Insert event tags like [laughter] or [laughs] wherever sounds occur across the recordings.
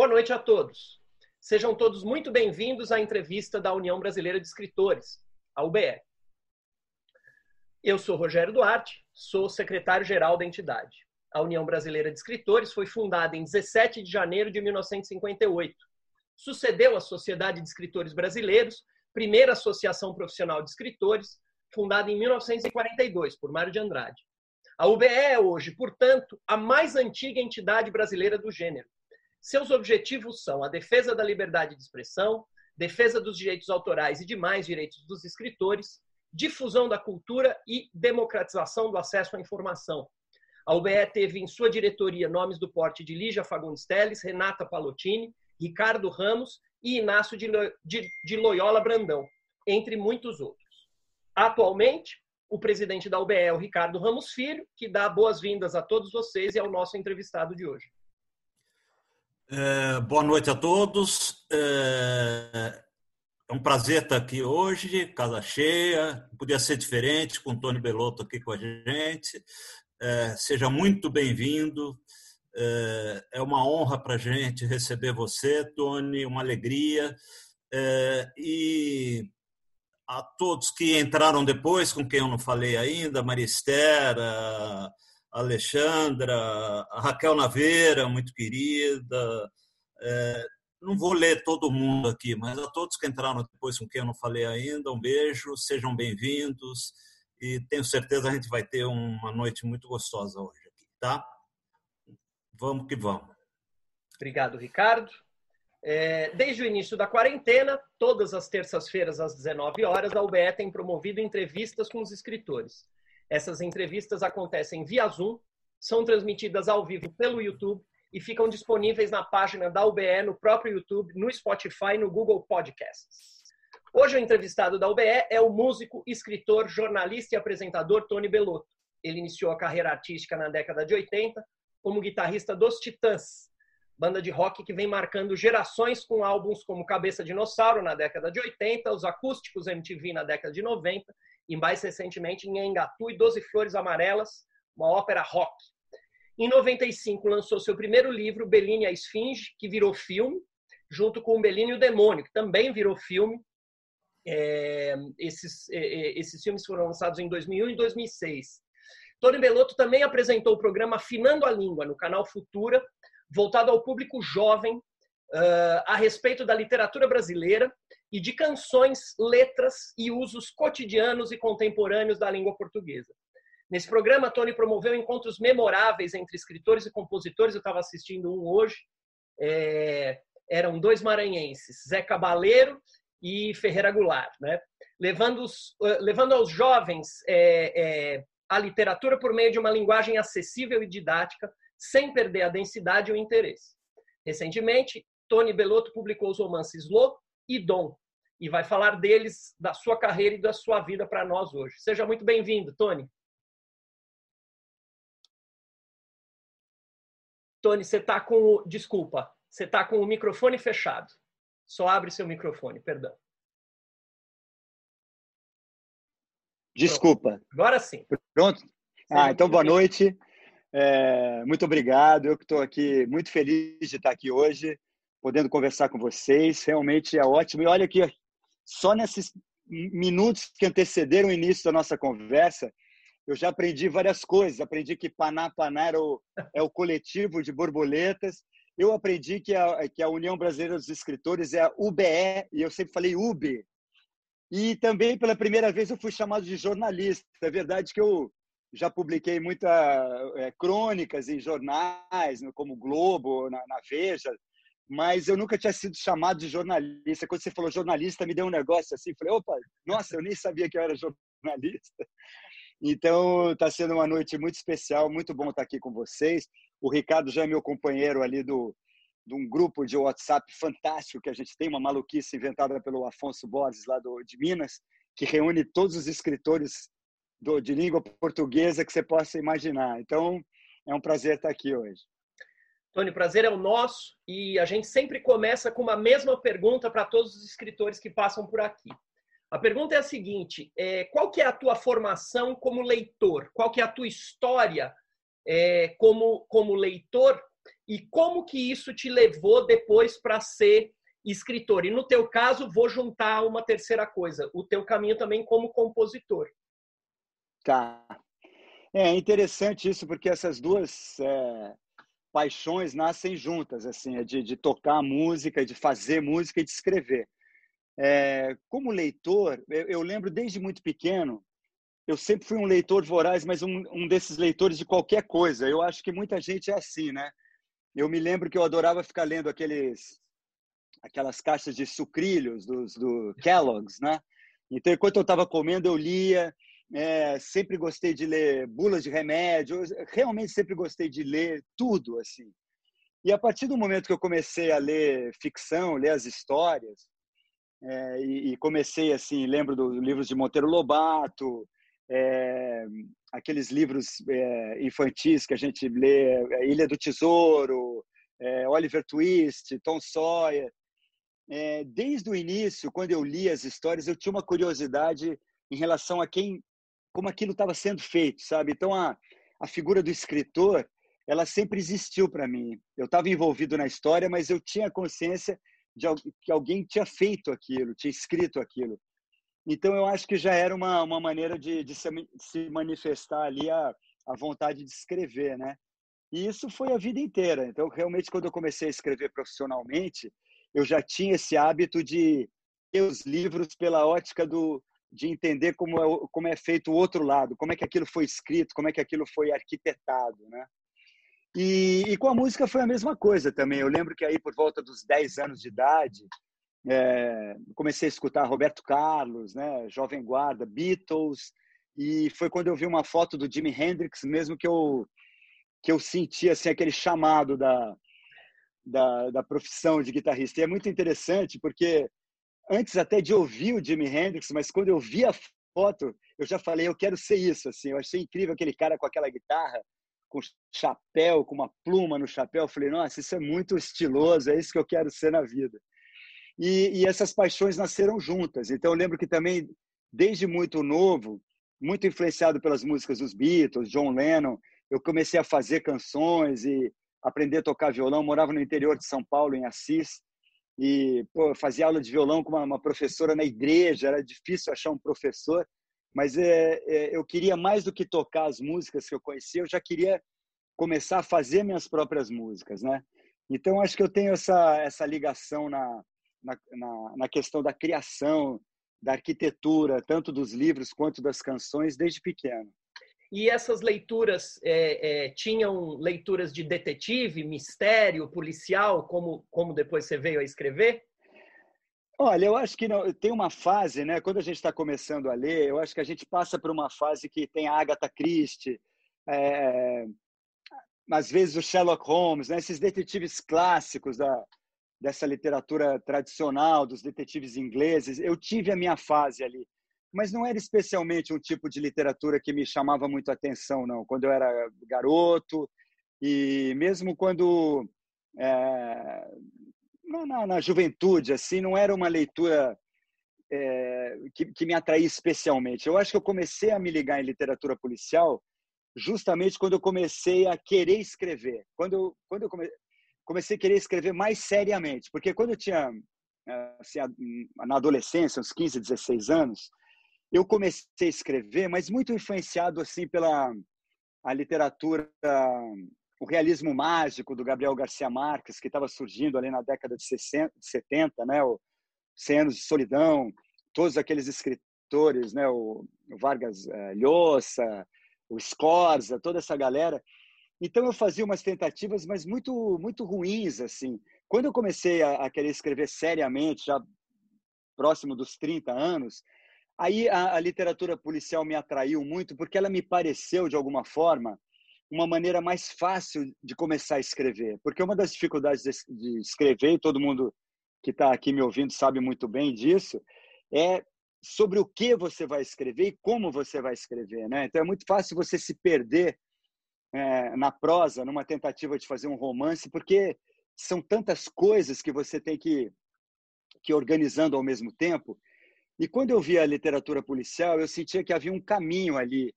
Boa noite a todos. Sejam todos muito bem-vindos à entrevista da União Brasileira de Escritores, a UBE. Eu sou Rogério Duarte, sou secretário-geral da entidade. A União Brasileira de Escritores foi fundada em 17 de janeiro de 1958. Sucedeu a Sociedade de Escritores Brasileiros, primeira associação profissional de escritores, fundada em 1942 por Mário de Andrade. A UBE é hoje, portanto, a mais antiga entidade brasileira do gênero. Seus objetivos são a defesa da liberdade de expressão, defesa dos direitos autorais e demais direitos dos escritores, difusão da cultura e democratização do acesso à informação. A UBE teve em sua diretoria nomes do porte de Lígia Fagundes Teles, Renata Palottini, Ricardo Ramos e Inácio de Loyola Brandão, entre muitos outros. Atualmente, o presidente da UBE é o Ricardo Ramos Filho, que dá boas-vindas a todos vocês e ao nosso entrevistado de hoje. É, boa noite a todos. É, é, um prazer estar aqui hoje, casa cheia. Podia ser diferente, com o Tony Belotto aqui com a gente. É, seja muito bem-vindo. É, uma honra para a gente receber você, Tony, uma alegria. E a todos que entraram depois, com quem eu não falei ainda, Maristera, Alexandra, a Raquel Naveira, muito querida. É, não vou ler todo mundo aqui, mas a todos que entraram depois, com quem eu não falei ainda, um beijo, sejam bem-vindos e tenho certeza a gente vai ter uma noite muito gostosa hoje aqui, tá? Vamos que vamos. Obrigado, Ricardo. É, desde o início da quarentena, todas as terças-feiras às 19 horas, a UBE tem promovido entrevistas com os escritores. Essas entrevistas acontecem via Zoom, são transmitidas ao vivo pelo YouTube e ficam disponíveis na página da UBE, no próprio YouTube, no Spotify e no Google Podcasts. Hoje o entrevistado da UBE é o músico, escritor, jornalista e apresentador Tony Belotto. Ele iniciou a carreira artística na década de 80 como guitarrista dos Titãs, banda de rock que vem marcando gerações com álbuns como Cabeça Dinossauro na década de 80, os acústicos MTV na década de 90 e mais recentemente em Engatu e Doze Flores Amarelas, uma ópera rock. Em 95 lançou seu primeiro livro, Bellini a Esfinge, que virou filme, junto com Bellini e o Demônio, que também virou filme. É, esses, é, é esses filmes foram lançados em 2001 e 2006. Tony Belotto também apresentou o programa Afinando a Língua no canal Futura, voltado ao público jovem uh, a respeito da literatura brasileira e de canções, letras e usos cotidianos e contemporâneos da língua portuguesa. Nesse programa, Tony promoveu encontros memoráveis entre escritores e compositores. Eu estava assistindo um hoje. É, eram dois maranhenses, Zé Cabaleiro e Ferreira Goulart, né? levando, os, levando aos jovens é, é, a literatura por meio de uma linguagem acessível e didática, sem perder a densidade e o interesse. Recentemente, Tony Belotto publicou os romances Lô e Dom, e vai falar deles, da sua carreira e da sua vida para nós hoje. Seja muito bem-vindo, Tony. Tony, você está com. Desculpa, você está com o microfone fechado. Só abre seu microfone, perdão. Desculpa. Pronto. Agora sim. Pronto? Ah, então boa noite. É, muito obrigado. Eu que estou aqui muito feliz de estar aqui hoje, podendo conversar com vocês. Realmente é ótimo. E olha aqui, só nesses minutos que antecederam o início da nossa conversa, eu já aprendi várias coisas. Aprendi que Paná Paná era o, é o coletivo de borboletas. Eu aprendi que a, que a União Brasileira dos Escritores é a UBE, e eu sempre falei UB. E também, pela primeira vez, eu fui chamado de jornalista. É verdade que eu já publiquei muitas é, crônicas em jornais, como Globo, na, na, Veja, mas eu nunca tinha sido chamado de jornalista. Quando você falou jornalista, me deu um negócio assim, falei, opa, nossa, eu nem sabia que eu era jornalista. Então, está sendo uma noite muito especial, muito bom estar aqui com vocês. O Ricardo já é meu companheiro ali do, de um grupo de WhatsApp fantástico que a gente tem, uma maluquice inventada pelo Afonso Borges, lá do, de Minas, que reúne todos os escritores do, de língua portuguesa que você possa imaginar. Então, é um prazer estar aqui hoje. Tony, prazer é o nosso e a gente sempre começa com uma mesma pergunta para todos os escritores que passam por aqui. A pergunta é a seguinte: é, qual que é a tua formação como leitor? Qual que é a tua história é, como, como leitor? e como que isso te levou depois para ser escritor. E no teu caso, vou juntar uma terceira coisa, o teu caminho também como compositor. Tá. É interessante isso, porque essas duas é, paixões nascem juntas, assim, é de, de tocar música, de fazer música e de escrever. É, como leitor, eu, eu, lembro desde muito pequeno, eu sempre fui um leitor voraz, mas um, um desses leitores de qualquer coisa. Eu acho que muita gente é assim, né? Eu me lembro que eu adorava ficar lendo aqueles aquelas caixas de sucrilhos dos, do Kellogg's, né? Então, enquanto eu estava comendo, eu lia. É, sempre gostei de ler bulas de remédio. Realmente sempre gostei de ler tudo, assim. E a partir do momento que eu comecei a ler ficção, ler as histórias, é, e, e, comecei assim, lembro dos livros de Monteiro Lobato, é, aqueles livros é, infantis que a gente lê, é, Ilha do Tesouro, é, Oliver Twist, Tom Sawyer desde o início, quando eu li as histórias, eu tinha uma curiosidade em relação a quem, como aquilo estava sendo feito, sabe? Então a, a figura do escritor, ela sempre existiu para mim. Eu estava envolvido na história, mas eu tinha consciência de que alguém tinha feito aquilo, tinha escrito aquilo. Então eu acho que já era uma, uma maneira de, de se, se manifestar ali a, a vontade de escrever, né? E isso foi a vida inteira. Então realmente quando eu comecei a escrever profissionalmente, eu já tinha esse hábito de ler os livros pela ótica do, de entender como é, como é feito o outro lado, como é que aquilo foi escrito, como é que aquilo foi arquitetado, né? E, e com a música foi a mesma coisa também. Eu lembro que aí por volta dos 10 anos de idade, é, comecei a escutar Roberto Carlos, né, Jovem Guarda, Beatles, e foi quando eu vi uma foto do Jimi Hendrix mesmo que eu que eu senti assim aquele chamado da da, da profissão de guitarrista. E é muito interessante porque antes até de ouvir o Jimi Hendrix, mas quando eu vi a foto, eu já falei, eu quero ser isso. Assim, eu achei incrível aquele cara com aquela guitarra, com chapéu, com uma pluma no chapéu. Eu falei, nossa, isso é muito estiloso, é isso que eu quero ser na vida. E, e essas paixões nasceram juntas. Então eu lembro que também, desde muito novo, muito influenciado pelas músicas dos Beatles, John Lennon, eu comecei a fazer canções e aprender a tocar violão. Morava no interior de São Paulo, em Assis, e pô, fazia aula de violão com uma, uma, professora na igreja. Era difícil achar um professor, mas é, é, eu queria mais do que tocar as músicas que eu conhecia, eu já queria começar a fazer minhas próprias músicas, né? Então acho que eu tenho essa essa ligação na, na, na, na questão da criação, da arquitetura, tanto dos livros quanto das canções, desde pequeno. E essas leituras é, é, tinham leituras de detetive, mistério, policial, como, como depois você veio a escrever? Olha, eu acho que não, tem uma fase, né? Quando a gente está começando a ler, eu acho que a gente passa por uma fase que tem a Agatha Christie, é, às vezes o Sherlock Holmes, né? esses detetives clássicos da, dessa literatura tradicional, dos detetives ingleses. Eu tive a minha fase ali mas não era especialmente um tipo de literatura que me chamava muito a atenção, não. Quando eu era garoto e mesmo quando é, na, na, juventude, assim, não era uma leitura é, que, que, me atraía especialmente. Eu acho que eu comecei a me ligar em literatura policial justamente quando eu comecei a querer escrever. Quando quando eu come, comecei a querer escrever mais seriamente, porque quando eu tinha assim, na adolescência, uns 15, 16 anos, eu comecei a escrever, mas muito influenciado assim pela a literatura, o realismo mágico do Gabriel Garcia Marques, que estava surgindo ali na década de 60, 70, né? O 100 anos de solidão, todos aqueles escritores, né? O, Vargas eh, Llosa, o Scorza, toda essa galera. Então eu fazia umas tentativas, mas muito muito ruins assim. Quando eu comecei a, a querer escrever seriamente, já próximo dos 30 anos, Aí a, a, literatura policial me atraiu muito porque ela me pareceu, de alguma forma, uma maneira mais fácil de começar a escrever. Porque uma das dificuldades de, escrever, e todo mundo que está aqui me ouvindo sabe muito bem disso, é sobre o que você vai escrever e como você vai escrever. Né? Então é muito fácil você se perder é, na prosa, numa tentativa de fazer um romance, porque são tantas coisas que você tem que, que ir organizando ao mesmo tempo e quando eu via a literatura policial, eu sentia que havia um caminho ali.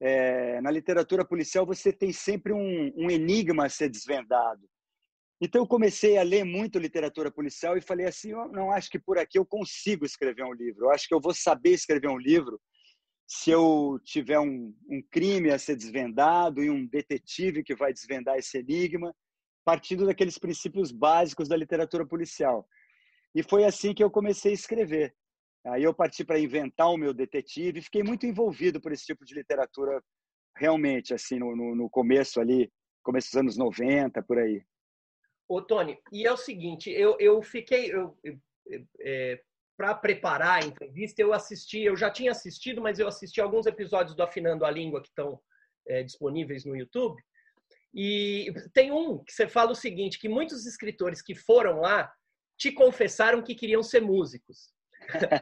É, na literatura policial, você tem sempre um, um, enigma a ser desvendado. Então eu comecei a ler muito literatura policial e falei assim, eu não acho que por aqui eu consigo escrever um livro. Eu acho que eu vou saber escrever um livro se eu tiver um, um crime a ser desvendado e um detetive que vai desvendar esse enigma, partindo daqueles princípios básicos da literatura policial. E foi assim que eu comecei a escrever. Aí eu parti para inventar o meu detetive, fiquei muito envolvido por esse tipo de literatura realmente, assim, no, no, no começo ali, começo dos anos 90, por aí. Ô, Tony, e é o seguinte, eu, eu fiquei, eu, é, para preparar a entrevista, eu assisti, eu já tinha assistido, mas eu assisti alguns episódios do Afinando a Língua que estão é, disponíveis no YouTube. E tem um que você fala o seguinte, que muitos escritores que foram lá te confessaram que queriam ser músicos.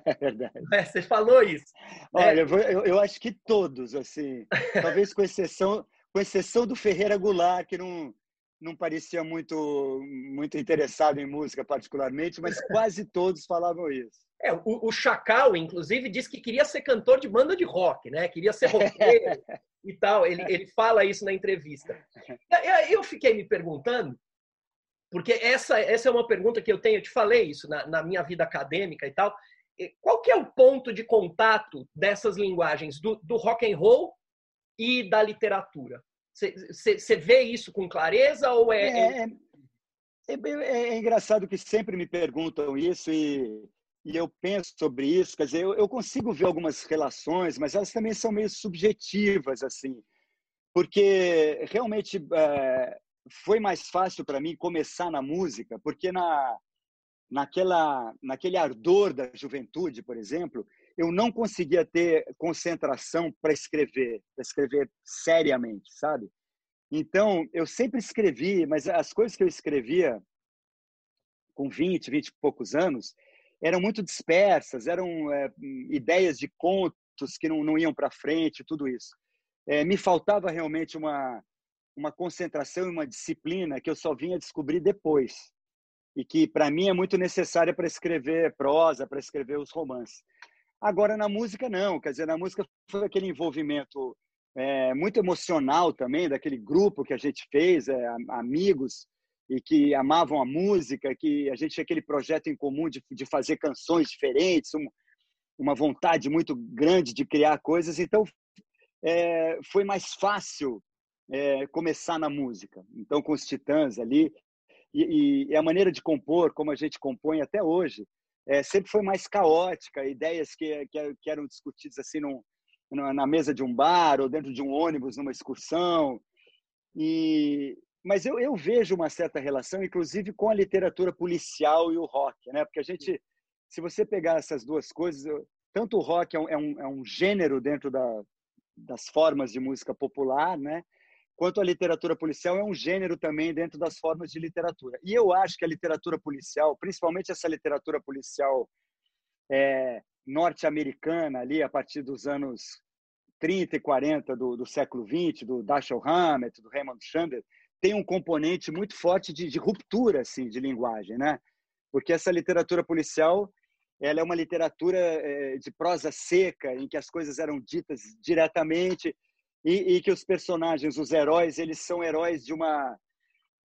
É [laughs] verdade. É, você falou isso. Olha, é. eu, eu, acho que todos, assim, talvez com exceção, com exceção do Ferreira Goulart, que não, não parecia muito, muito interessado em música particularmente, mas [laughs] quase todos falavam isso. É, o, o, Chacal, inclusive, disse que queria ser cantor de banda de rock, né? Queria ser roqueiro e tal. Ele, ele fala isso na entrevista. Eu, eu fiquei me perguntando, porque essa, essa é uma pergunta que eu tenho, eu te falei isso na, na minha vida acadêmica e tal. Qual que é o ponto de contato dessas linguagens do, do rock and roll e da literatura? Você vê isso com clareza ou é é, é... é, é, é, engraçado que sempre me perguntam isso e, e eu penso sobre isso. Quer dizer, eu, eu consigo ver algumas relações, mas elas também são meio subjetivas, assim. Porque realmente é, foi mais fácil para mim começar na música, porque na, naquela, naquele ardor da juventude, por exemplo, eu não conseguia ter concentração para escrever, para escrever seriamente, sabe? Então, eu sempre escrevi, mas as coisas que eu escrevia com 20, 20 e poucos anos, eram muito dispersas, eram é, ideias de contos que não, não iam para frente, tudo isso. É, me faltava realmente uma, uma concentração e uma disciplina que eu só vinha descobrir depois. E que, para mim, é muito necessária para escrever prosa, para escrever os romances. Agora, na música, não. Quer dizer, na música foi aquele envolvimento é, muito emocional também, daquele grupo que a gente fez, é, amigos, e que amavam a música, que a gente tinha aquele projeto em comum de, de fazer canções diferentes, um, uma vontade muito grande de criar coisas. Então, é, foi mais fácil é, começar na música. Então, com os Titãs ali, e, e, a maneira de compor, como a gente compõe até hoje, é, sempre foi mais caótica, ideias que, que, que eram discutidas assim num, na mesa de um bar ou dentro de um ônibus numa excursão. E mas eu, eu vejo uma certa relação, inclusive, com a literatura policial e o rock, né? Porque a gente, se você pegar essas duas coisas, tanto o rock é um, é um, é um gênero dentro da, das formas de música popular, né? Quanto a literatura policial é um gênero também dentro das formas de literatura. E eu acho que a literatura policial, principalmente essa literatura policial é, norte-americana, ali a partir dos anos 30 e 40 do, do século 20, do Dashiell Hammett, do Raymond Chandler, tem um componente muito forte de, de, ruptura assim, de linguagem, né? Porque essa literatura policial ela é uma literatura é, de prosa seca, em que as coisas eram ditas diretamente e, e, que os personagens, os heróis, eles são heróis de uma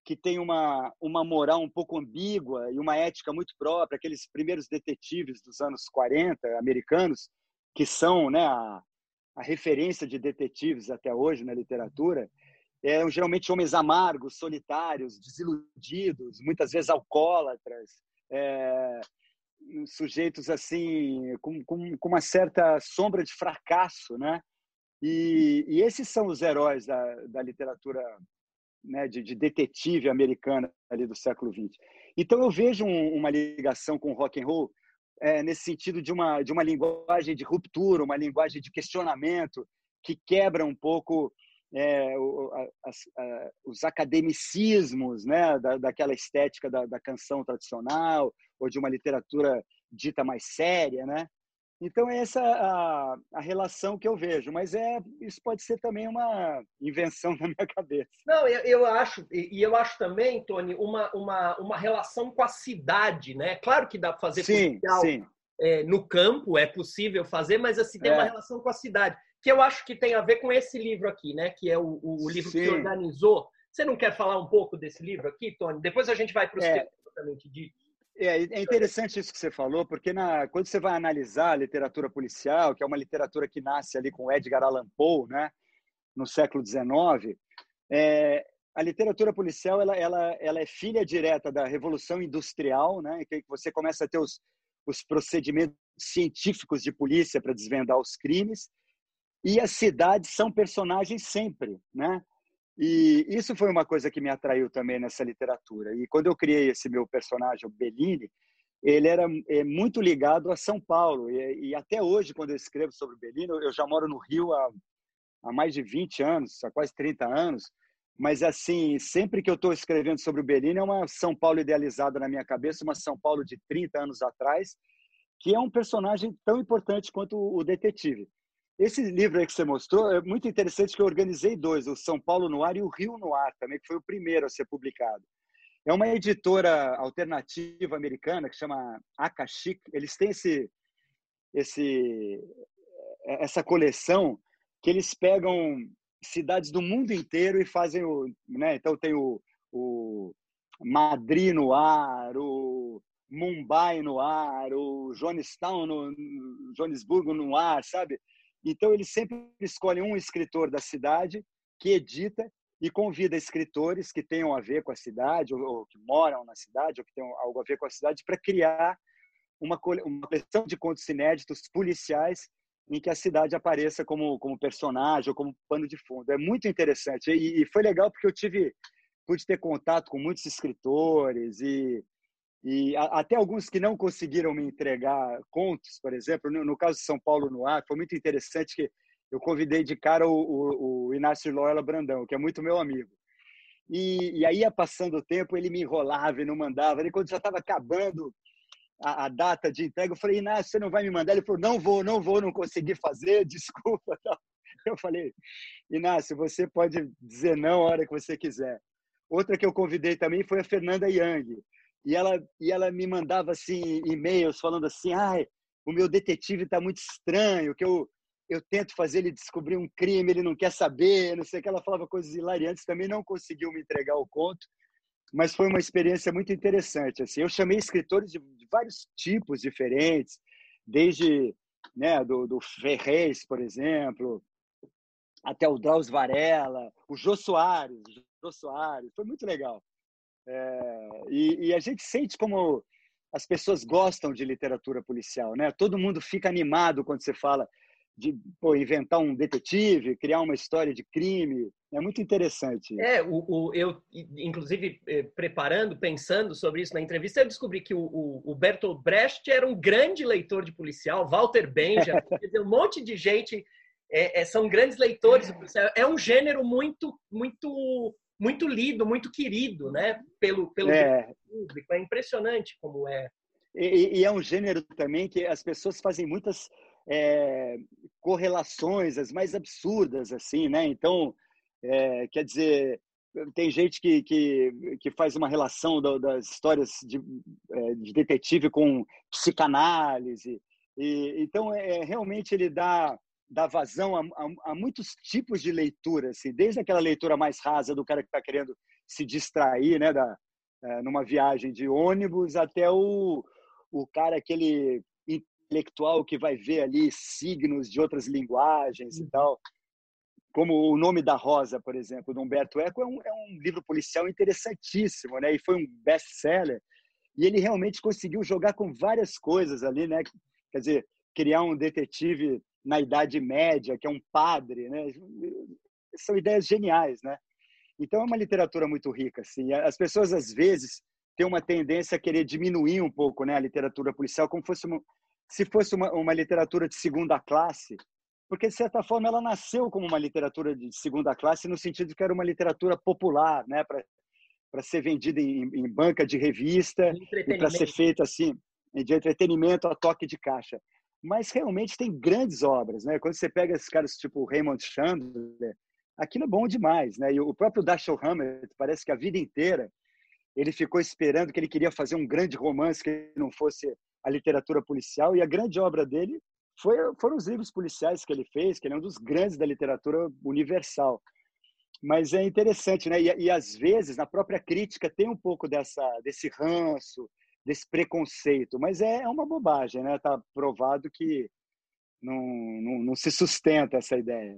que tem uma uma moral um pouco ambígua e uma ética muito própria, aqueles primeiros detetives dos anos 40 americanos que são, né, a, a referência de detetives até hoje na literatura, eram geralmente homens amargos, solitários, desiludidos, muitas vezes alcoólatras, é, sujeitos assim com, com, com, uma certa sombra de fracasso, né? E, e esses são os heróis da, da literatura né, de, de, detetive americana ali do século XX. Então eu vejo um, uma ligação com o rock and roll é, nesse sentido de uma de uma linguagem de ruptura, uma linguagem de questionamento que quebra um pouco é, as, a, os academicismos né, da, daquela estética da, da, canção tradicional ou de uma literatura dita mais séria, né? Então, essa é a, a relação que eu vejo, mas é isso pode ser também uma invenção [laughs] da minha cabeça. Não, eu, eu acho, e eu acho também, Tony, uma, uma, uma relação com a cidade, né? Claro que dá para fazer sim, sim. É, no campo, é possível fazer, mas assim, tem é. uma relação com a cidade, que eu acho que tem a ver com esse livro aqui, né? Que é o, o livro sim. que organizou Você não quer falar um pouco desse livro aqui, Tony? Depois a gente vai para os é, propriamente É, é interessante isso que você falou, porque na, quando você vai analisar a literatura policial, que é uma literatura que nasce ali com Edgar Allan Poe, né, no século XIX, é, a literatura policial ela, ela, ela é filha direta da Revolução Industrial, né, que você começa a ter os, os procedimentos científicos de polícia para desvendar os crimes, e as cidades são personagens sempre, né? E isso foi uma coisa que me atraiu também nessa literatura. E quando eu criei esse meu personagem, o Bellini, ele era é, muito ligado a São Paulo. E, e, até hoje, quando eu escrevo sobre Bellini, eu já moro no Rio há, há mais de 20 anos, há quase 30 anos. Mas, assim, sempre que eu estou escrevendo sobre o Bellini, é uma São Paulo idealizada na minha cabeça, uma São Paulo de 30 anos atrás, que é um personagem tão importante quanto o detetive. Esse livro aí que você mostrou é muito interessante que eu organizei dois, o São Paulo no Ar e o Rio no Ar também, que foi o primeiro a ser publicado. É uma editora alternativa americana que chama Akashic. Eles têm esse, esse, essa coleção que eles pegam cidades do mundo inteiro e fazem o, né? Então tem o, o Madrid no ar, o Mumbai no ar, o Jonestown no Joanesburgo no ar, sabe? Então eles sempre escolhem um escritor da cidade que edita e convida escritores que tenham a ver com a cidade ou, ou que moram na cidade ou que tenham algo a ver com a cidade para criar uma, uma coleção de contos inéditos policiais em que a cidade apareça como, como personagem ou como pano de fundo. É muito interessante. E, e foi legal porque eu tive pude ter contato com muitos escritores e, e a, até alguns que não conseguiram me entregar contos, por exemplo, no, no, caso de São Paulo no ar, foi muito interessante que eu convidei de cara o, o, o Inácio Loyola Brandão, que é muito meu amigo. E, e aí passando o tempo, ele me enrolava e não mandava. E quando já estava acabando a, a, data de entrega. Eu falei, Inácio, você não vai me mandar? Ele falou, não vou, não vou, não consegui fazer, [laughs] desculpa. Eu falei, Inácio, você pode dizer não a hora que você quiser. Outra que eu convidei também foi a Fernanda Yang. E ela, e ela me mandava assim e-mails falando assim, ai, o meu detetive está muito estranho, que eu, eu tento fazer ele descobrir um crime, ele não quer saber, não sei o que. Ela falava coisas hilariantes, também não conseguiu me entregar o conto mas foi uma experiência muito interessante. Assim, eu chamei escritores de, vários tipos diferentes, desde né, do, do Ferrez, por exemplo, até o Drauzio Varela, o Jô Soares, o Jô Soares, foi muito legal. É, e, e, a gente sente como as pessoas gostam de literatura policial, né? Todo mundo fica animado quando você fala de pô, inventar um detetive, criar uma história de crime. É muito interessante. É, o, o eu, inclusive, eh, preparando, pensando sobre isso na entrevista, eu descobri que o, o, o Bertolt Brecht era um grande leitor de policial, Walter Benjamin, [laughs] um monte de gente é, é, são grandes leitores. É um gênero muito, muito, muito lido, muito querido, né? Pelo, pelo é. público. É impressionante como é. E, e, é um gênero também que as pessoas fazem muitas é, correlações as mais absurdas assim, né? Então, é, quer dizer, tem gente que, que, que faz uma relação do, das histórias de, é, de, detetive com psicanálise. E, então, é, realmente ele dá, dá vazão a, a, a muitos tipos de leitura, assim, desde aquela leitura mais rasa do cara que está querendo se distrair, né, da, é, numa viagem de ônibus, até o, o cara aquele intelectual que vai ver ali signos de outras linguagens e uhum. tal. Como o nome da Rosa, por exemplo, do Humberto Eco, é um, é um livro policial interessantíssimo, né? E foi um best-seller. E ele realmente conseguiu jogar com várias coisas ali, né? Quer dizer, criar um detetive na Idade Média, que é um padre, né? São ideias geniais, né? Então é uma literatura muito rica, assim. As pessoas às vezes têm uma tendência a querer diminuir um pouco, né, a literatura policial como fosse uma, se fosse uma, uma literatura de segunda classe, porque de certa forma ela nasceu como uma literatura de segunda classe no sentido que era uma literatura popular, né, para para ser vendida em, em, banca de revista e para ser feita assim de entretenimento a toque de caixa. Mas realmente tem grandes obras, né? Quando você pega esses caras tipo Raymond Chandler, aquilo é bom demais, né? E o próprio Dashiell Hammett parece que a vida inteira ele ficou esperando que ele queria fazer um grande romance que não fosse a literatura policial e a grande obra dele foi, foram os livros policiais que ele fez, que ele é um dos grandes da literatura universal. Mas é interessante, né? E, e, às vezes na própria crítica tem um pouco dessa desse ranço, desse preconceito, mas é, é uma bobagem, né? Tá provado que não, não, não se sustenta essa ideia.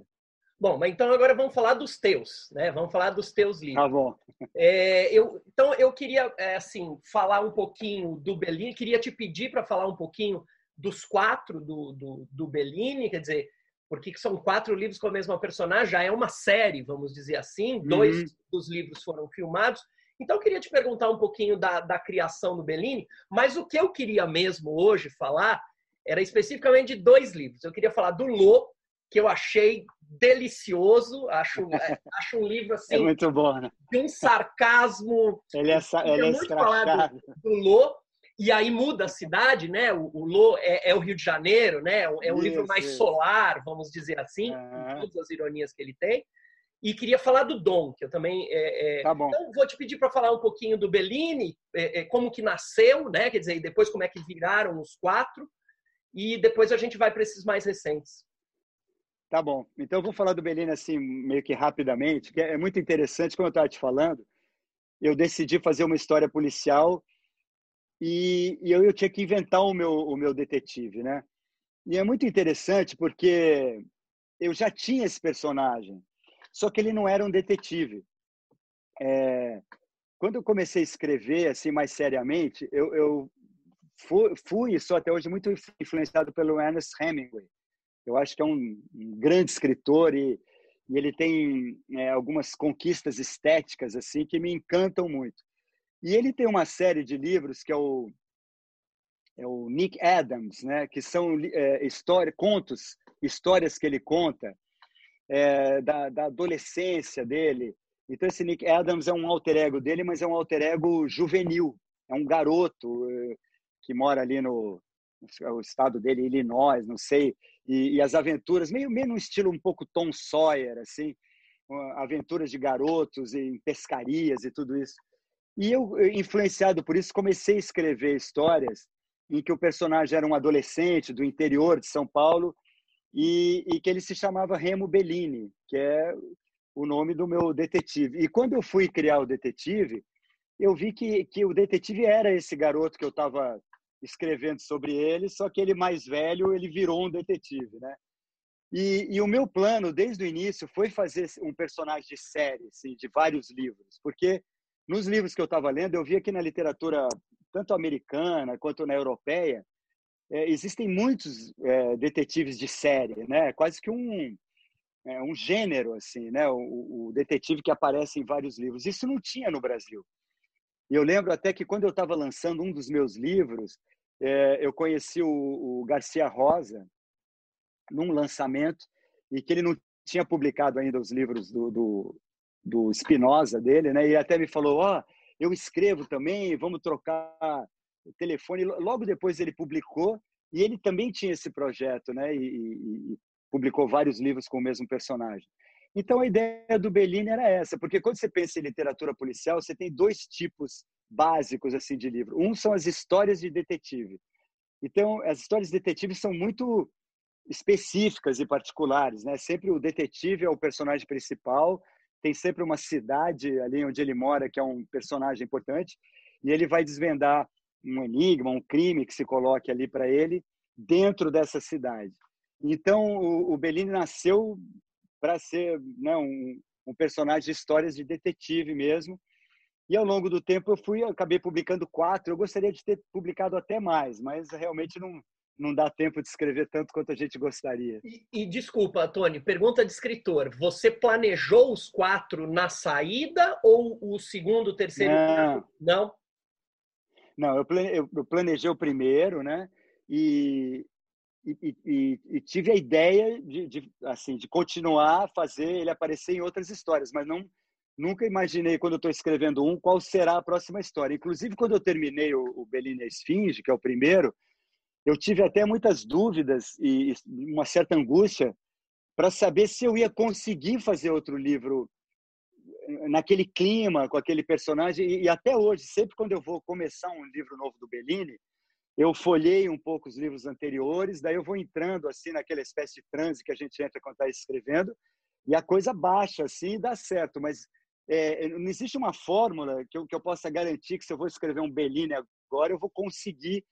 Bom, mas então agora vamos falar dos teus, né? Vamos falar dos teus livros. Tá bom. É, eu, então eu queria é, assim falar um pouquinho do Bellini, queria te pedir para falar um pouquinho dos quatro do, do, do Bellini, quer dizer, porque são quatro livros com a mesma personagem, já é uma série, vamos dizer assim. Uhum. Dois dos livros foram filmados. Então eu queria te perguntar um pouquinho da, da criação do Bellini, mas o que eu queria mesmo hoje falar era especificamente de dois livros. Eu queria falar do Lô, que eu achei delicioso, acho, é, [laughs] acho um livro assim. É muito bom, né? De um sarcasmo. [laughs] Ele é, ele é muito falado do Lô, e aí muda a cidade, né? O, o Lô é, é, o Rio de Janeiro, né? É um isso, livro mais isso. solar, vamos dizer assim, uhum. com todas as ironias que ele tem. E queria falar do Dom, que eu também. É, é... Tá bom. Então, vou te pedir para falar um pouquinho do Bellini, é, é, como que nasceu, né? Quer dizer, e depois como é que viraram os quatro. E depois a gente vai para esses mais recentes. Tá bom. Então eu vou falar do Bellini assim, meio que rapidamente, que é muito interessante, como eu estava te falando. Eu decidi fazer uma história policial e, e eu, eu, tinha que inventar o meu, o meu detetive, né? E é muito interessante porque eu já tinha esse personagem, só que ele não era um detetive. É, quando eu comecei a escrever assim mais seriamente, eu, eu fui, e sou até hoje muito influenciado pelo Ernest Hemingway. Eu acho que é um, um grande escritor e, e ele tem é, algumas conquistas estéticas assim que me encantam muito. E ele tem uma série de livros que é o, é o Nick Adams, né? Que são é, história, contos, histórias que ele conta é, da, da adolescência dele. Então esse Nick Adams é um alter ego dele, mas é um alter ego juvenil. É um garoto é, que mora ali no, o estado dele, Illinois, não sei, e, e, as aventuras, meio, meio no estilo um pouco Tom Sawyer, assim, aventuras de garotos em pescarias e tudo isso. E eu, influenciado por isso, comecei a escrever histórias em que o personagem era um adolescente do interior de São Paulo e, e que ele se chamava Remo Bellini, que é o nome do meu detetive. E quando eu fui criar o detetive, eu vi que, que o detetive era esse garoto que eu estava escrevendo sobre ele, só que ele mais velho, ele virou um detetive, né? E, e, o meu plano, desde o início, foi fazer um personagem de série, assim, de vários livros, porque nos livros que eu estava lendo, eu via que na literatura, tanto americana quanto na europeia, é, existem muitos é, detetives de série, né? Quase que um, é, um gênero, assim, né? O, o detetive que aparece em vários livros. Isso não tinha no Brasil. E eu lembro até que quando eu estava lançando um dos meus livros, é, eu conheci o, o, Garcia Rosa num lançamento e que ele não tinha publicado ainda os livros do, do, do Spinoza dele, né? E até me falou, ó, oh, eu escrevo também, vamos trocar o telefone. Logo depois ele publicou e ele também tinha esse projeto, né? E, e, e publicou vários livros com o mesmo personagem. Então a ideia do Bellini era essa, porque quando você pensa em literatura policial, você tem dois tipos básicos assim de livro. Um são as histórias de detetive. Então as histórias de detetive são muito específicas e particulares, né? Sempre o detetive é o personagem principal, tem sempre uma cidade ali onde ele mora que é um personagem importante e ele vai desvendar um enigma, um crime que se coloque ali para ele dentro dessa cidade. Então o, o Bellini nasceu para ser né, um, um, personagem de histórias de detetive mesmo. E ao longo do tempo eu fui, eu acabei publicando quatro. Eu gostaria de ter publicado até mais, mas realmente não, não dá tempo de escrever tanto quanto a gente gostaria. E, e, desculpa, Tony, pergunta de escritor. Você planejou os quatro na saída ou o segundo, terceiro? Não. Não, não eu, plane, eu, eu planejei o primeiro, né? E, e, e, e, tive a ideia de, de, assim de continuar a fazer ele aparecer em outras histórias, mas não nunca imaginei quando eu estou escrevendo um qual será a próxima história. Inclusive quando eu terminei o, o Bellini Esfinge, que é o primeiro, eu tive até muitas dúvidas e uma certa angústia para saber se eu ia conseguir fazer outro livro naquele clima, com aquele personagem. E, e até hoje, sempre quando eu vou começar um livro novo do Bellini, eu folhei um pouco os livros anteriores, daí eu vou entrando assim naquela espécie de transe que a gente entra quando está escrevendo, e a coisa baixa assim e dá certo, mas é, não existe uma fórmula que eu, que eu possa garantir que se eu vou escrever um Bellini agora, eu vou conseguir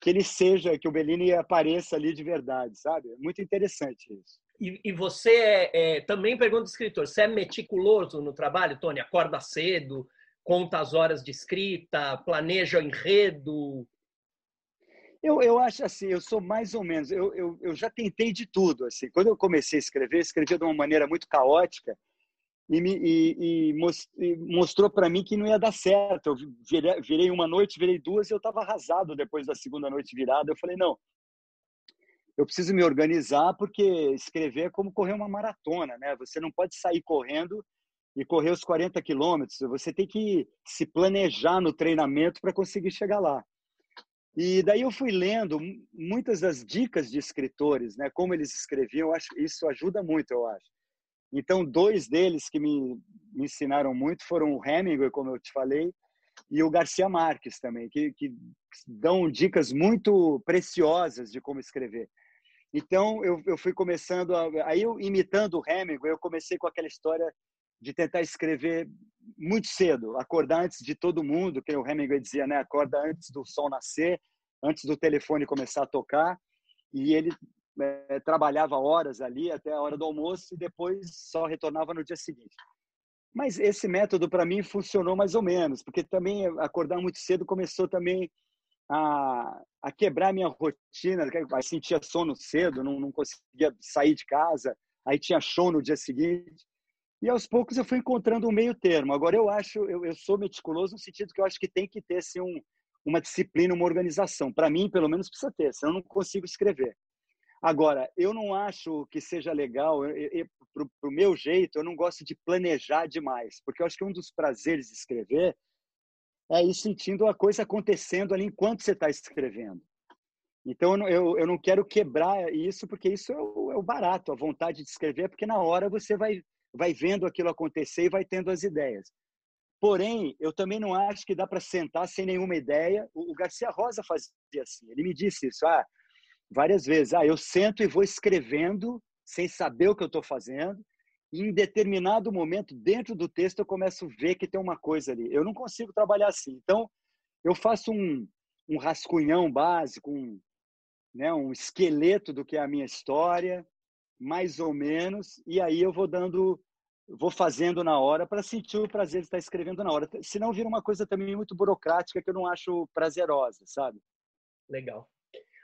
que ele seja, que o Bellini apareça ali de verdade, sabe? É muito interessante isso. E, e você é, é, também pergunta do escritor, você é meticuloso no trabalho, Tony? Acorda cedo, conta as horas de escrita, planeja o enredo? Eu, eu acho assim, eu sou mais ou menos, eu, eu, eu já tentei de tudo. assim. Quando eu comecei a escrever, escrevia de uma maneira muito caótica e, me, e, e mostrou para mim que não ia dar certo. Eu virei, virei uma noite, virei duas e eu estava arrasado depois da segunda noite virada. Eu falei, não, eu preciso me organizar porque escrever é como correr uma maratona, né? Você não pode sair correndo e correr os 40 quilômetros. Você tem que se planejar no treinamento para conseguir chegar lá. E daí eu fui lendo muitas das dicas de escritores, né? Como eles escreviam, acho isso ajuda muito, eu acho. Então, dois deles que me, me ensinaram muito foram o Hemingway, como eu te falei, e o Garcia Marques também, que, que dão dicas muito preciosas de como escrever. Então, eu, eu fui começando, a, aí eu, imitando o Hemingway, eu comecei com aquela história de tentar escrever muito cedo, acordar antes de todo mundo, que o Hemingway dizia, né? Acorda antes do sol nascer, antes do telefone começar a tocar. E ele é, trabalhava horas ali até a hora do almoço e depois só retornava no dia seguinte. Mas esse método para mim funcionou mais ou menos, porque também acordar muito cedo começou também a, a quebrar minha rotina, aí sentia sono cedo, não, não conseguia sair de casa, aí tinha show no dia seguinte. E aos poucos eu fui encontrando um meio termo. Agora eu acho, eu, eu sou meticuloso no sentido que eu acho que tem que ter assim, um, uma disciplina, uma organização. Para mim, pelo menos, precisa ter, senão eu não consigo escrever. Agora, eu não acho que seja legal, para o meu jeito, eu não gosto de planejar demais, porque eu acho que um dos prazeres de escrever é ir sentindo a coisa acontecendo ali enquanto você está escrevendo. Então, eu, eu não quero quebrar isso, porque isso é o, é o barato, a vontade de escrever, porque na hora você vai, vai vendo aquilo acontecer e vai tendo as ideias. Porém, eu também não acho que dá para sentar sem nenhuma ideia. O, o Garcia Rosa fazia assim, ele me disse isso. Ah, várias vezes. Ah, eu sento e vou escrevendo sem saber o que eu estou fazendo. Em determinado momento, dentro do texto, eu começo a ver que tem uma coisa ali. Eu não consigo trabalhar assim. Então, eu faço um, um rascunhão básico, um, né, um esqueleto do que é a minha história, mais ou menos, e aí eu vou dando, vou fazendo na hora para sentir o prazer de estar escrevendo na hora. Senão vira uma coisa também muito burocrática que eu não acho prazerosa, sabe? Legal.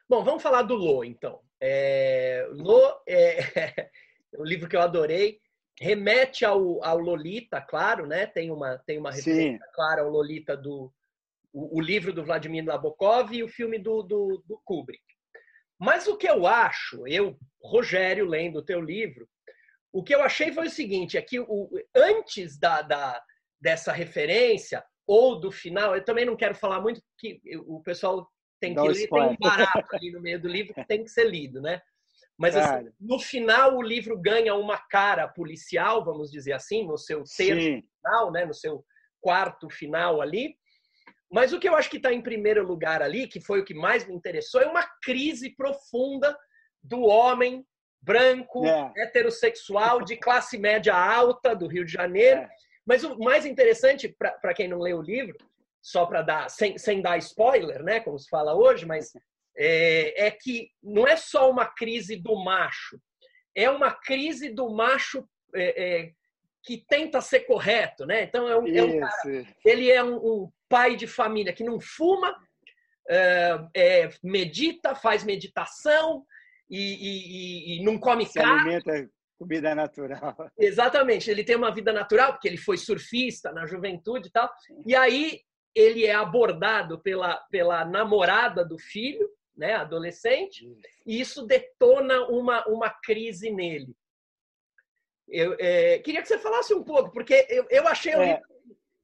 Bom, vamos falar do Lô, então. É, Lô é [laughs] um livro que eu adorei. Remete ao, ao Lolita, claro, né? Tem uma, tem uma referência Sim. clara ao Lolita do o, o, livro do Vladimir Nabokov e o filme do, do, do Kubrick. Mas o que eu acho, eu, Rogério, lendo o teu livro, o que eu achei foi o seguinte: é que o, antes da, da, dessa referência, ou do final, eu também não quero falar muito, que o pessoal tem que ler, tem um barato ali no meio do [laughs] livro que tem que ser lido, né? Mas assim, no final o livro ganha uma cara policial, vamos dizer assim, no seu terço final, né? No seu quarto final ali. Mas o que eu acho que está em primeiro lugar ali, que foi o que mais me interessou, é uma crise profunda do homem branco, é. heterossexual, de classe média alta do Rio de Janeiro. É. Mas o mais interessante, para quem não leu o livro, só para dar, sem, sem dar spoiler, né, como se fala hoje, mas [laughs] é, é, que não é só uma crise do macho, é uma crise do macho é, é, que tenta ser correto, né? Então é um, é um cara, ele é um, um, pai de família que não fuma, é, é, medita, faz meditação e, e, e não come Se carne. Alimenta comida natural. Exatamente, ele tem uma vida natural porque ele foi surfista na juventude e tal. E aí ele é abordado pela, pela namorada do filho, né, adolescente, e isso detona uma, uma crise nele. Eu é, queria que você falasse um pouco, porque eu, eu achei é.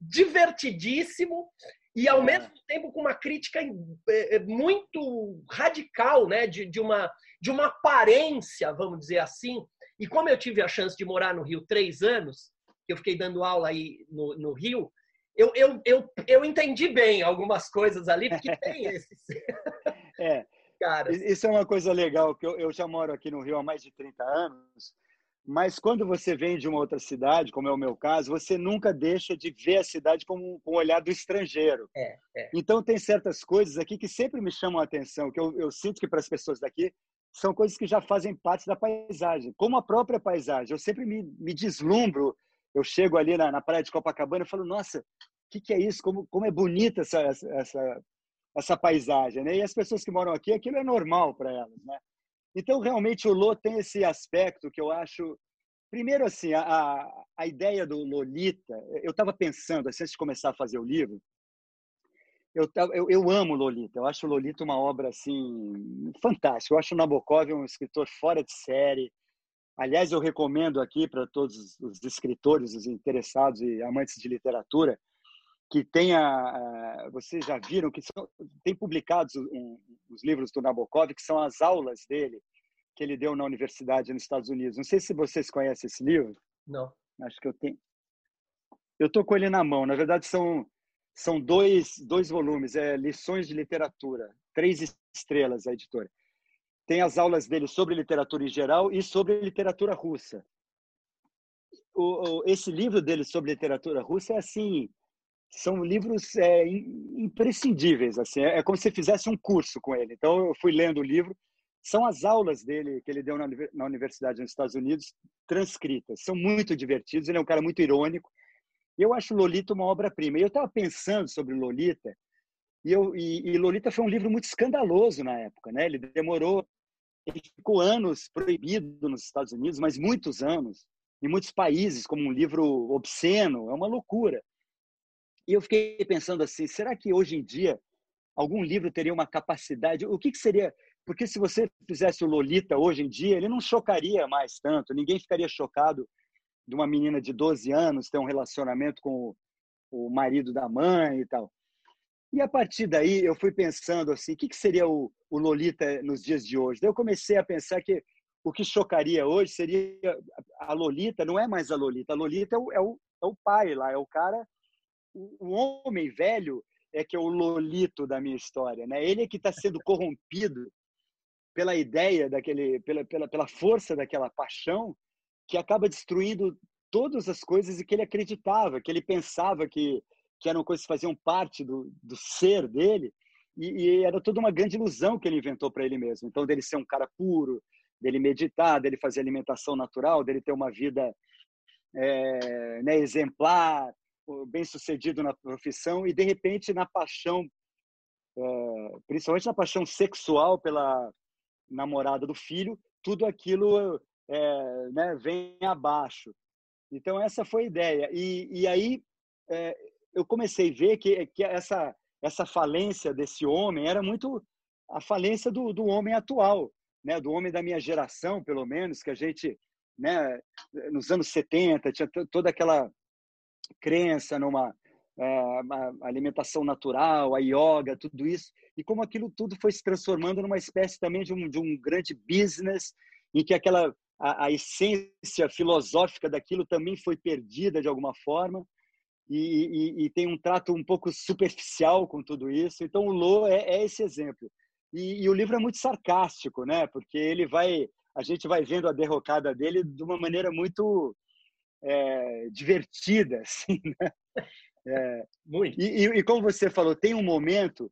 divertidíssimo e, ao é. mesmo tempo, com uma crítica é, é, muito radical né, de, de, uma, de uma aparência, vamos dizer assim. E como eu tive a chance de morar no Rio três anos, eu fiquei dando aula aí no, no Rio, eu, eu, eu, eu entendi bem algumas coisas ali, porque [laughs] tem esses. É. Cara. Isso é uma coisa legal, que eu, eu já moro aqui no Rio há mais de 30 anos, Mas quando você vem de uma outra cidade, como é o meu caso, você nunca deixa de ver a cidade com, com o olhar do estrangeiro. É, é. Então, tem certas coisas aqui que sempre me chamam a atenção, que eu, eu sinto que para as pessoas daqui são coisas que já fazem parte da paisagem, como a própria paisagem. Eu sempre me, me deslumbro, eu chego ali na, na praia de Copacabana e falo, nossa, o que, que, é isso? Como, como é bonita essa, essa, essa paisagem. Né? E as pessoas que moram aqui, aquilo é normal para elas. Né? Então, realmente, o Lô tem esse aspecto que eu acho. Primeiro, assim, a, a ideia do Lolita, eu estava pensando, assim, antes de começar a fazer o livro, eu, eu, eu, amo Lolita, eu acho Lolita uma obra assim fantástica. Eu acho Nabokov um escritor fora de série. Aliás, eu recomendo aqui para todos os escritores, os interessados e amantes de literatura, que tenha, vocês já viram que são, tem publicados os livros do Nabokov, que são as aulas dele que ele deu na universidade nos Estados Unidos. Não sei se vocês conhecem esse livro. Não. Acho que eu tenho. Eu estou com ele na mão. Na verdade, são são dois, dois volumes, é Lições de Literatura, três estrelas a editora. Tem as aulas dele sobre literatura em geral e sobre literatura russa. O, o, esse livro dele sobre literatura russa é assim, são livros é, imprescindíveis, assim, é, é como se fizesse um curso com ele. Então eu fui lendo o livro, são as aulas dele que ele deu na, universidade nos Estados Unidos, transcritas. São muito divertidos, ele é um cara muito irônico, eu acho Lolita uma obra-prima. Eu estava pensando sobre Lolita, e, eu, e, e, Lolita foi um livro muito escandaloso na época. Né? Ele demorou, ele ficou anos proibido nos Estados Unidos, mas muitos anos, em muitos países, como um livro obsceno, é uma loucura. E eu fiquei pensando assim: será que hoje em dia algum livro teria uma capacidade? O que, que seria? Porque se você fizesse o Lolita hoje em dia, ele não chocaria mais tanto, ninguém ficaria chocado de uma menina de 12 anos ter um relacionamento com o, marido da mãe e tal. E a partir daí eu fui pensando assim, o que, que seria o, o Lolita nos dias de hoje? Daí eu comecei a pensar que o que chocaria hoje seria a Lolita, não é mais a Lolita, a Lolita é o, é o, é o pai lá, é o cara, o, homem velho é que é o Lolito da minha história, né? Ele é que está sendo corrompido pela ideia daquele, pela, pela, pela força daquela paixão que acaba destruindo todas as coisas que ele acreditava, que ele pensava que, que eram coisas que faziam parte do, do ser dele, e, e era toda uma grande ilusão que ele inventou para ele mesmo. Então, dele ser um cara puro, dele meditar, dele fazer alimentação natural, dele ter uma vida é, né, exemplar, bem sucedido na profissão, e de repente, na paixão, é, principalmente na paixão sexual pela namorada do filho, tudo aquilo é, né, vem abaixo. Então, essa foi a ideia. E, e aí é, eu comecei a ver que, que essa, essa falência desse homem era muito a falência do, do homem atual, né, do homem da minha geração, pelo menos, que a gente, né, nos anos 70, tinha toda aquela crença numa é, alimentação natural, a yoga, tudo isso, e como aquilo tudo foi se transformando numa espécie também de um, de um grande business, em que aquela a, a essência filosófica daquilo também foi perdida de alguma forma. E, e, e, tem um trato um pouco superficial com tudo isso. Então, o Lô é, é esse exemplo. E, e, o livro é muito sarcástico, né? Porque ele vai, a gente vai vendo a derrocada dele de uma maneira muito é, divertida, [laughs] assim, né? É, muito. E, e, como você falou, tem um momento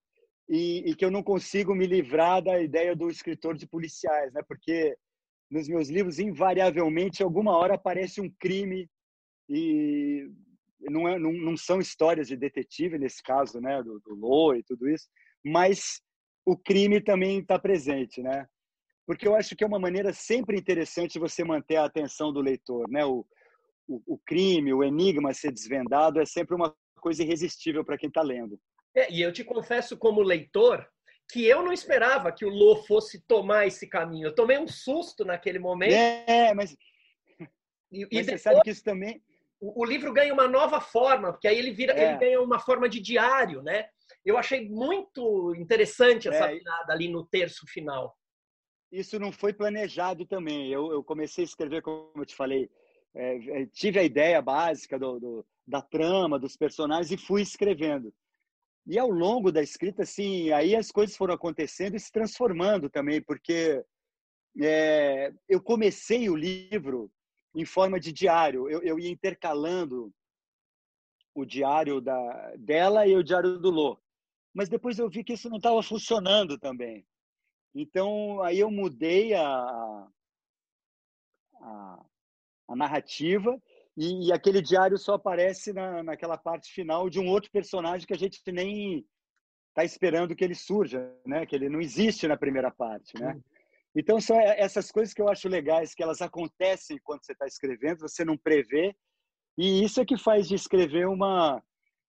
e, que eu não consigo me livrar da ideia do escritor de policiais, né? Porque nos meus livros, invariavelmente, alguma hora aparece um crime e não, é, não, não são histórias de detetive, nesse caso, né, do, do Lô e tudo isso, mas o crime também está presente, né? Porque eu acho que é uma maneira sempre interessante você manter a atenção do leitor, né? O, o, o crime, o enigma ser desvendado é sempre uma coisa irresistível para quem está lendo. É, e eu te confesso, como leitor, que eu não esperava que o Lô fosse tomar esse caminho. Eu tomei um susto naquele momento. É, mas, e, mas e você sabe que isso também... O, o, livro ganha uma nova forma, porque aí ele vira, é. ele ganha uma forma de diário, né? Eu achei muito interessante essa é. virada ali no terço final. Isso não foi planejado também. Eu, eu comecei a escrever, como eu te falei, é, é tive a ideia básica do, do, da trama, dos personagens e fui escrevendo. E ao longo da escrita, assim, aí as coisas foram acontecendo e se transformando também, porque é, eu comecei o livro em forma de diário. Eu, eu ia intercalando o diário da, dela e o diário do Lô. Mas depois eu vi que isso não estava funcionando também. Então, aí eu mudei a, a, a narrativa e, e, aquele diário só aparece na, naquela parte final de um outro personagem que a gente nem está esperando que ele surja, né? Que ele não existe na primeira parte, né? Então são essas coisas que eu acho legais, que elas acontecem quando você está escrevendo, você não prevê, e isso é que faz de escrever uma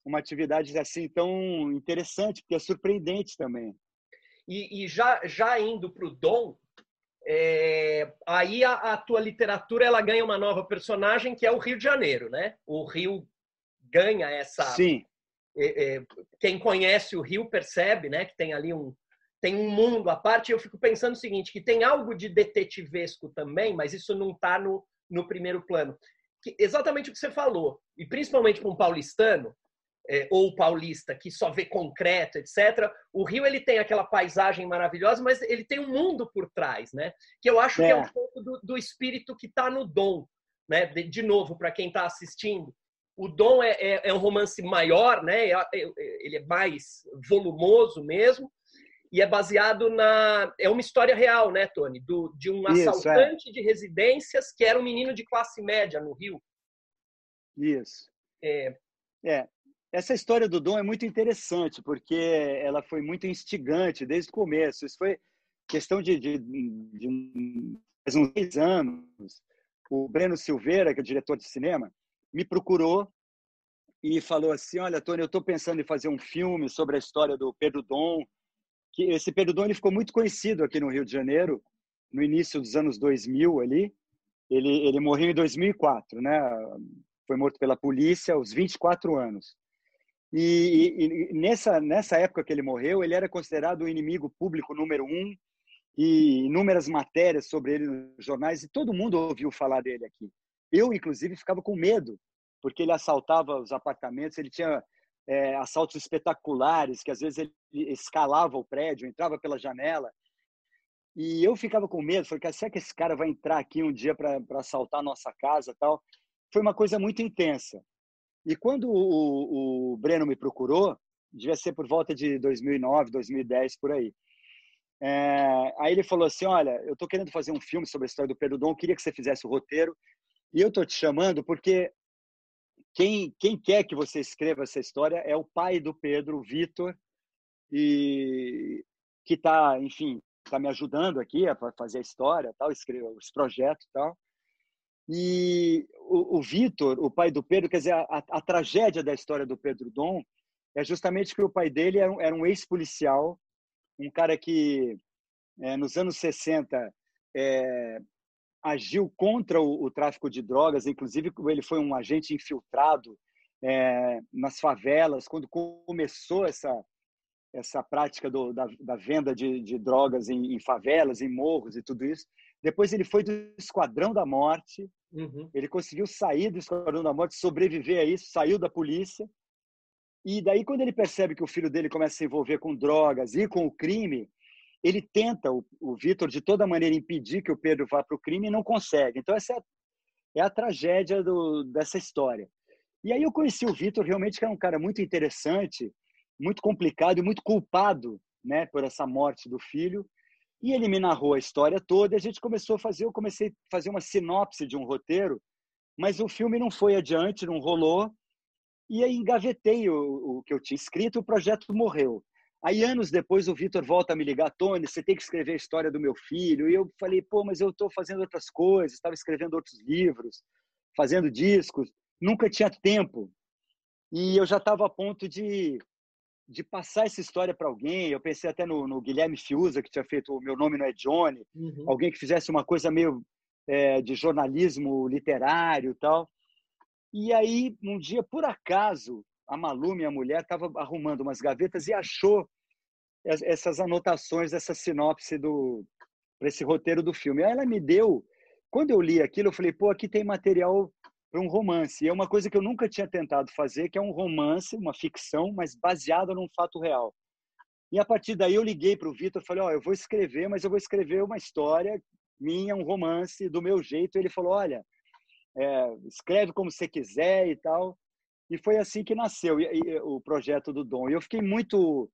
uma atividade assim tão interessante, porque é surpreendente também. E, e já já indo para o dom, é, aí a, a, tua literatura ela ganha uma nova personagem que é o Rio de Janeiro, né? O Rio ganha essa. Sim. É, é, quem conhece o Rio percebe, né? Que tem ali um tem um mundo à parte. Eu fico pensando o seguinte, que tem algo de detetivesco também, mas isso não está no, no primeiro plano. Que, exatamente o que você falou, e principalmente para um paulistano, é, ou paulista que só vê concreto, etc. O Rio ele tem aquela paisagem maravilhosa, mas ele tem um mundo por trás, né? Que eu acho é. que é um pouco do, do espírito que está no Dom, né? De, de novo, para quem está assistindo, o Dom é, é, é, um romance maior, né? É, é, ele é mais volumoso mesmo e é baseado na é uma história real, né, Tony? Do, de um Isso, assaltante de residências que era um menino de classe média no Rio. Isso. É. É, essa história do Dom é muito interessante, porque ela foi muito instigante desde o começo. Isso foi questão de, de, de uns seis anos. O Breno Silveira, que é diretor de cinema, me procurou e falou assim: Olha, Tony, eu estou pensando em fazer um filme sobre a história do Pedro Dom. Que esse Pedro Dom ele ficou muito conhecido aqui no Rio de Janeiro, no início dos anos 2000 ali. Ele, ele morreu em 2004, né? Foi morto pela polícia aos 24 anos. E, e, nessa, nessa época que ele morreu, ele era considerado o inimigo público número um e inúmeras matérias sobre ele nos jornais e todo mundo ouviu falar dele aqui. Eu, inclusive, ficava com medo, porque ele assaltava os apartamentos, ele tinha é, assaltos espetaculares, que às vezes ele escalava o prédio, entrava pela janela. E eu ficava com medo, falei, será que esse cara vai entrar aqui um dia para assaltar a nossa casa tal? Foi uma coisa muito intensa. E quando o, o Breno me procurou, devia ser por volta de 2009, 2010, por aí. É, aí ele falou assim, olha, eu estou querendo fazer um filme sobre a história do Pedro Dom, queria que você fizesse o roteiro, e eu estou te chamando porque quem, quem quer que você escreva essa história é o pai do Pedro, o Vitor, e que está, enfim, está me ajudando aqui a fazer a história, tal, escrever os projetos, tal. E o, o Vitor, o pai do Pedro, quer dizer, a, a, tragédia da história do Pedro Dom é justamente que o pai dele era um, era um ex-policial, um cara que, é, nos anos 60, é, agiu contra o, o, tráfico de drogas, inclusive ele foi um agente infiltrado é, nas favelas, quando começou essa, essa prática do, da, da, venda de, de drogas em, em, favelas, em morros e tudo isso. Depois ele foi do Esquadrão da Morte, Uhum. Ele conseguiu sair do Esquadrão da Morte, sobreviver a isso, saiu da polícia. E daí, quando ele percebe que o filho dele começa a se envolver com drogas e com o crime, ele tenta, o, o Vitor, de toda maneira, impedir que o Pedro vá para o crime e não consegue. Então, essa é a, é a tragédia do, dessa história. E aí eu conheci o Vitor, realmente, que era um cara muito interessante, muito complicado e muito culpado né, por essa morte do filho. E ele me narrou a história toda e a gente começou a fazer, eu comecei a fazer uma sinopse de um roteiro, mas o filme não foi adiante, não rolou. E aí engavetei o, o que eu tinha escrito, o projeto morreu. Aí, anos depois, o Vitor volta a me ligar, Tony, você tem que escrever a história do meu filho. E eu falei, pô, mas eu estou fazendo outras coisas, estava escrevendo outros livros, fazendo discos, nunca tinha tempo. E eu já estava a ponto de de passar essa história para alguém. Eu pensei até no, no, Guilherme Fiuza, que tinha feito O Meu Nome Não é Johnny, uhum. alguém que fizesse uma coisa meio é, de jornalismo literário e tal. E aí, um dia, por acaso, a Malu, minha mulher, estava arrumando umas gavetas e achou essas anotações, essa sinopse do para esse roteiro do filme. Aí ela me deu. Quando eu li aquilo, eu falei, pô, aqui tem material para um romance. E é uma coisa que eu nunca tinha tentado fazer, que é um romance, uma ficção, mas baseada num fato real. E a partir daí eu liguei para o Vitor e falei, ó, oh, eu vou escrever, mas eu vou escrever uma história minha, um romance do meu jeito. E ele falou, olha, é, escreve como você quiser e tal. E foi assim que nasceu o projeto do Dom. E eu fiquei muito,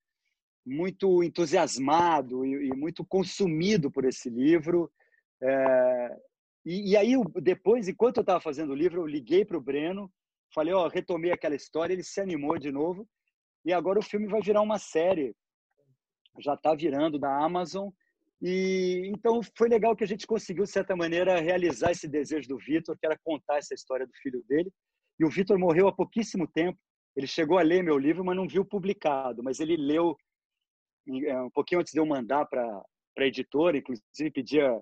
muito entusiasmado e, e muito consumido por esse livro. É, e, e, aí, depois, enquanto eu estava fazendo o livro, eu liguei para o Breno, falei, ó, oh, retomei aquela história, ele se animou de novo. E agora o filme vai virar uma série. Já está virando da Amazon. E então foi legal que a gente conseguiu, de certa maneira, realizar esse desejo do Vitor, que era contar essa história do filho dele. E o Vitor morreu há pouquíssimo tempo. Ele chegou a ler meu livro, mas não viu publicado. Mas ele leu é, um pouquinho antes de eu mandar para a editora, inclusive pedia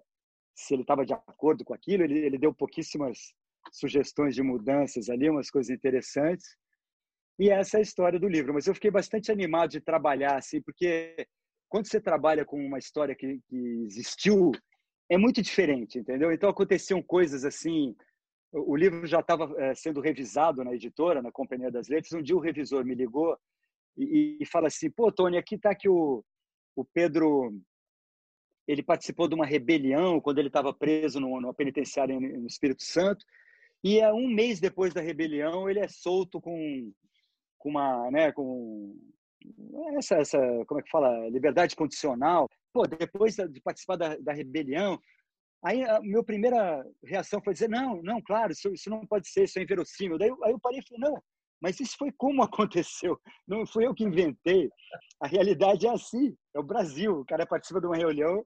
se ele estava de acordo com aquilo. Ele, ele deu pouquíssimas sugestões de mudanças ali, umas coisas interessantes. E essa é a história do livro. Mas eu fiquei bastante animado de trabalhar, assim, porque quando você trabalha com uma história que, que existiu, é muito diferente, entendeu? Então aconteciam coisas assim. O livro já estava é, sendo revisado na editora, na Companhia das Letras. Um dia o revisor me ligou e, e fala assim: pô, Tony, aqui está que o, o Pedro ele participou de uma rebelião quando ele estava preso no penitenciário no Espírito Santo. E é um mês depois da rebelião ele é solto com, com uma, né, com essa, essa, como é que fala, liberdade condicional. Pô, depois de participar da, da rebelião, aí a minha primeira reação foi dizer, não, não, claro, isso, isso não pode ser, isso é inverossímil. Daí aí eu parei e falei, não, mas isso foi como [laughs] aconteceu, não fui eu que inventei. A realidade é assim, é o Brasil, o cara participa de uma reunião,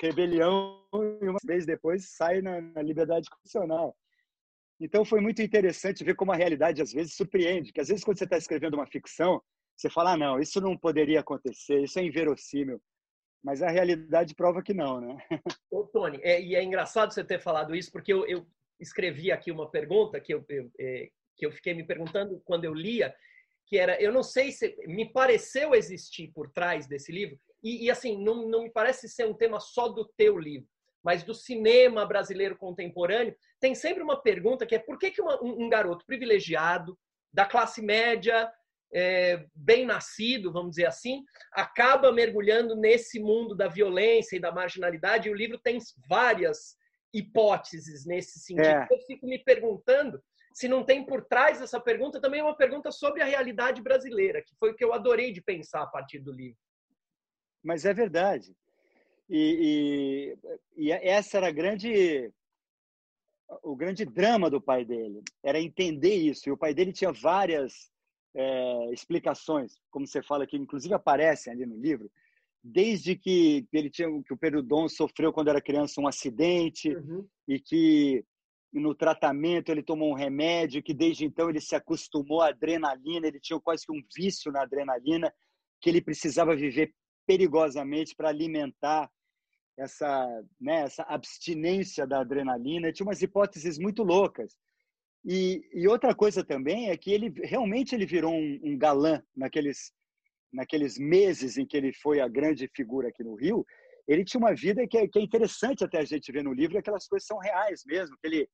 rebelião, e uma vez depois sai na, na liberdade condicional. Então foi muito interessante ver como a realidade às vezes surpreende, que às vezes quando você está escrevendo uma ficção, você fala, ah, não, isso não poderia acontecer, isso é inverossímil. Mas a realidade prova que não, né? [laughs] Ô, Tony, é, e é engraçado você ter falado isso, porque eu, eu escrevi aqui uma pergunta que eu, eu é, que eu fiquei me perguntando quando eu lia, que era, eu não sei se me pareceu existir por trás desse livro, e, e assim, não, não me parece ser um tema só do teu livro, mas do cinema brasileiro contemporâneo, tem sempre uma pergunta que é por que, que uma, um, um garoto privilegiado, da classe média, é, bem nascido, vamos dizer assim, acaba mergulhando nesse mundo da violência e da marginalidade. E o livro tem várias hipóteses nesse sentido. É. Eu fico me perguntando se não tem por trás dessa pergunta também uma pergunta sobre a realidade brasileira, que foi o que eu adorei de pensar a partir do livro. Mas é verdade. E, e, e essa era a grande o grande drama do pai dele era entender isso. E o pai dele tinha várias é, explicações, como você fala que inclusive aparecem ali no livro, desde que ele tinha que o Pedro Dom sofreu quando era criança um acidente uhum. e que no tratamento ele tomou um remédio que desde então ele se acostumou à adrenalina, ele tinha quase que um vício na adrenalina que ele precisava viver perigosamente para alimentar essa, né, essa abstinência da adrenalina. Tinha umas hipóteses muito loucas. E, e, outra coisa também é que ele realmente ele virou um, um, galã naqueles naqueles meses em que ele foi a grande figura aqui no Rio. Ele tinha uma vida que é, que é interessante até a gente ver no livro, aquelas coisas são reais mesmo. Que ele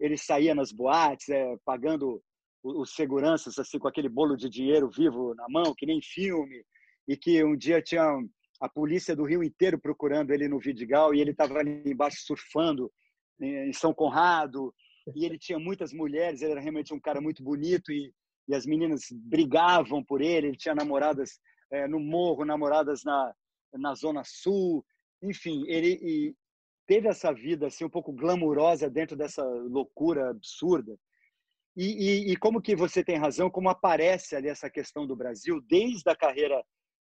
ele saía nas boates, é, pagando os seguranças assim com aquele bolo de dinheiro vivo na mão, que nem filme, e que um dia tinha a polícia do Rio inteiro procurando ele no Vidigal e ele estava ali embaixo surfando em São Conrado e ele tinha muitas mulheres, ele era realmente um cara muito bonito e, e as meninas brigavam por ele, ele tinha namoradas é, no morro, namoradas na, na Zona Sul, enfim, ele teve essa vida assim um pouco glamurosa dentro dessa loucura absurda. E, e, e, como que você tem razão, como aparece ali essa questão do Brasil, desde a carreira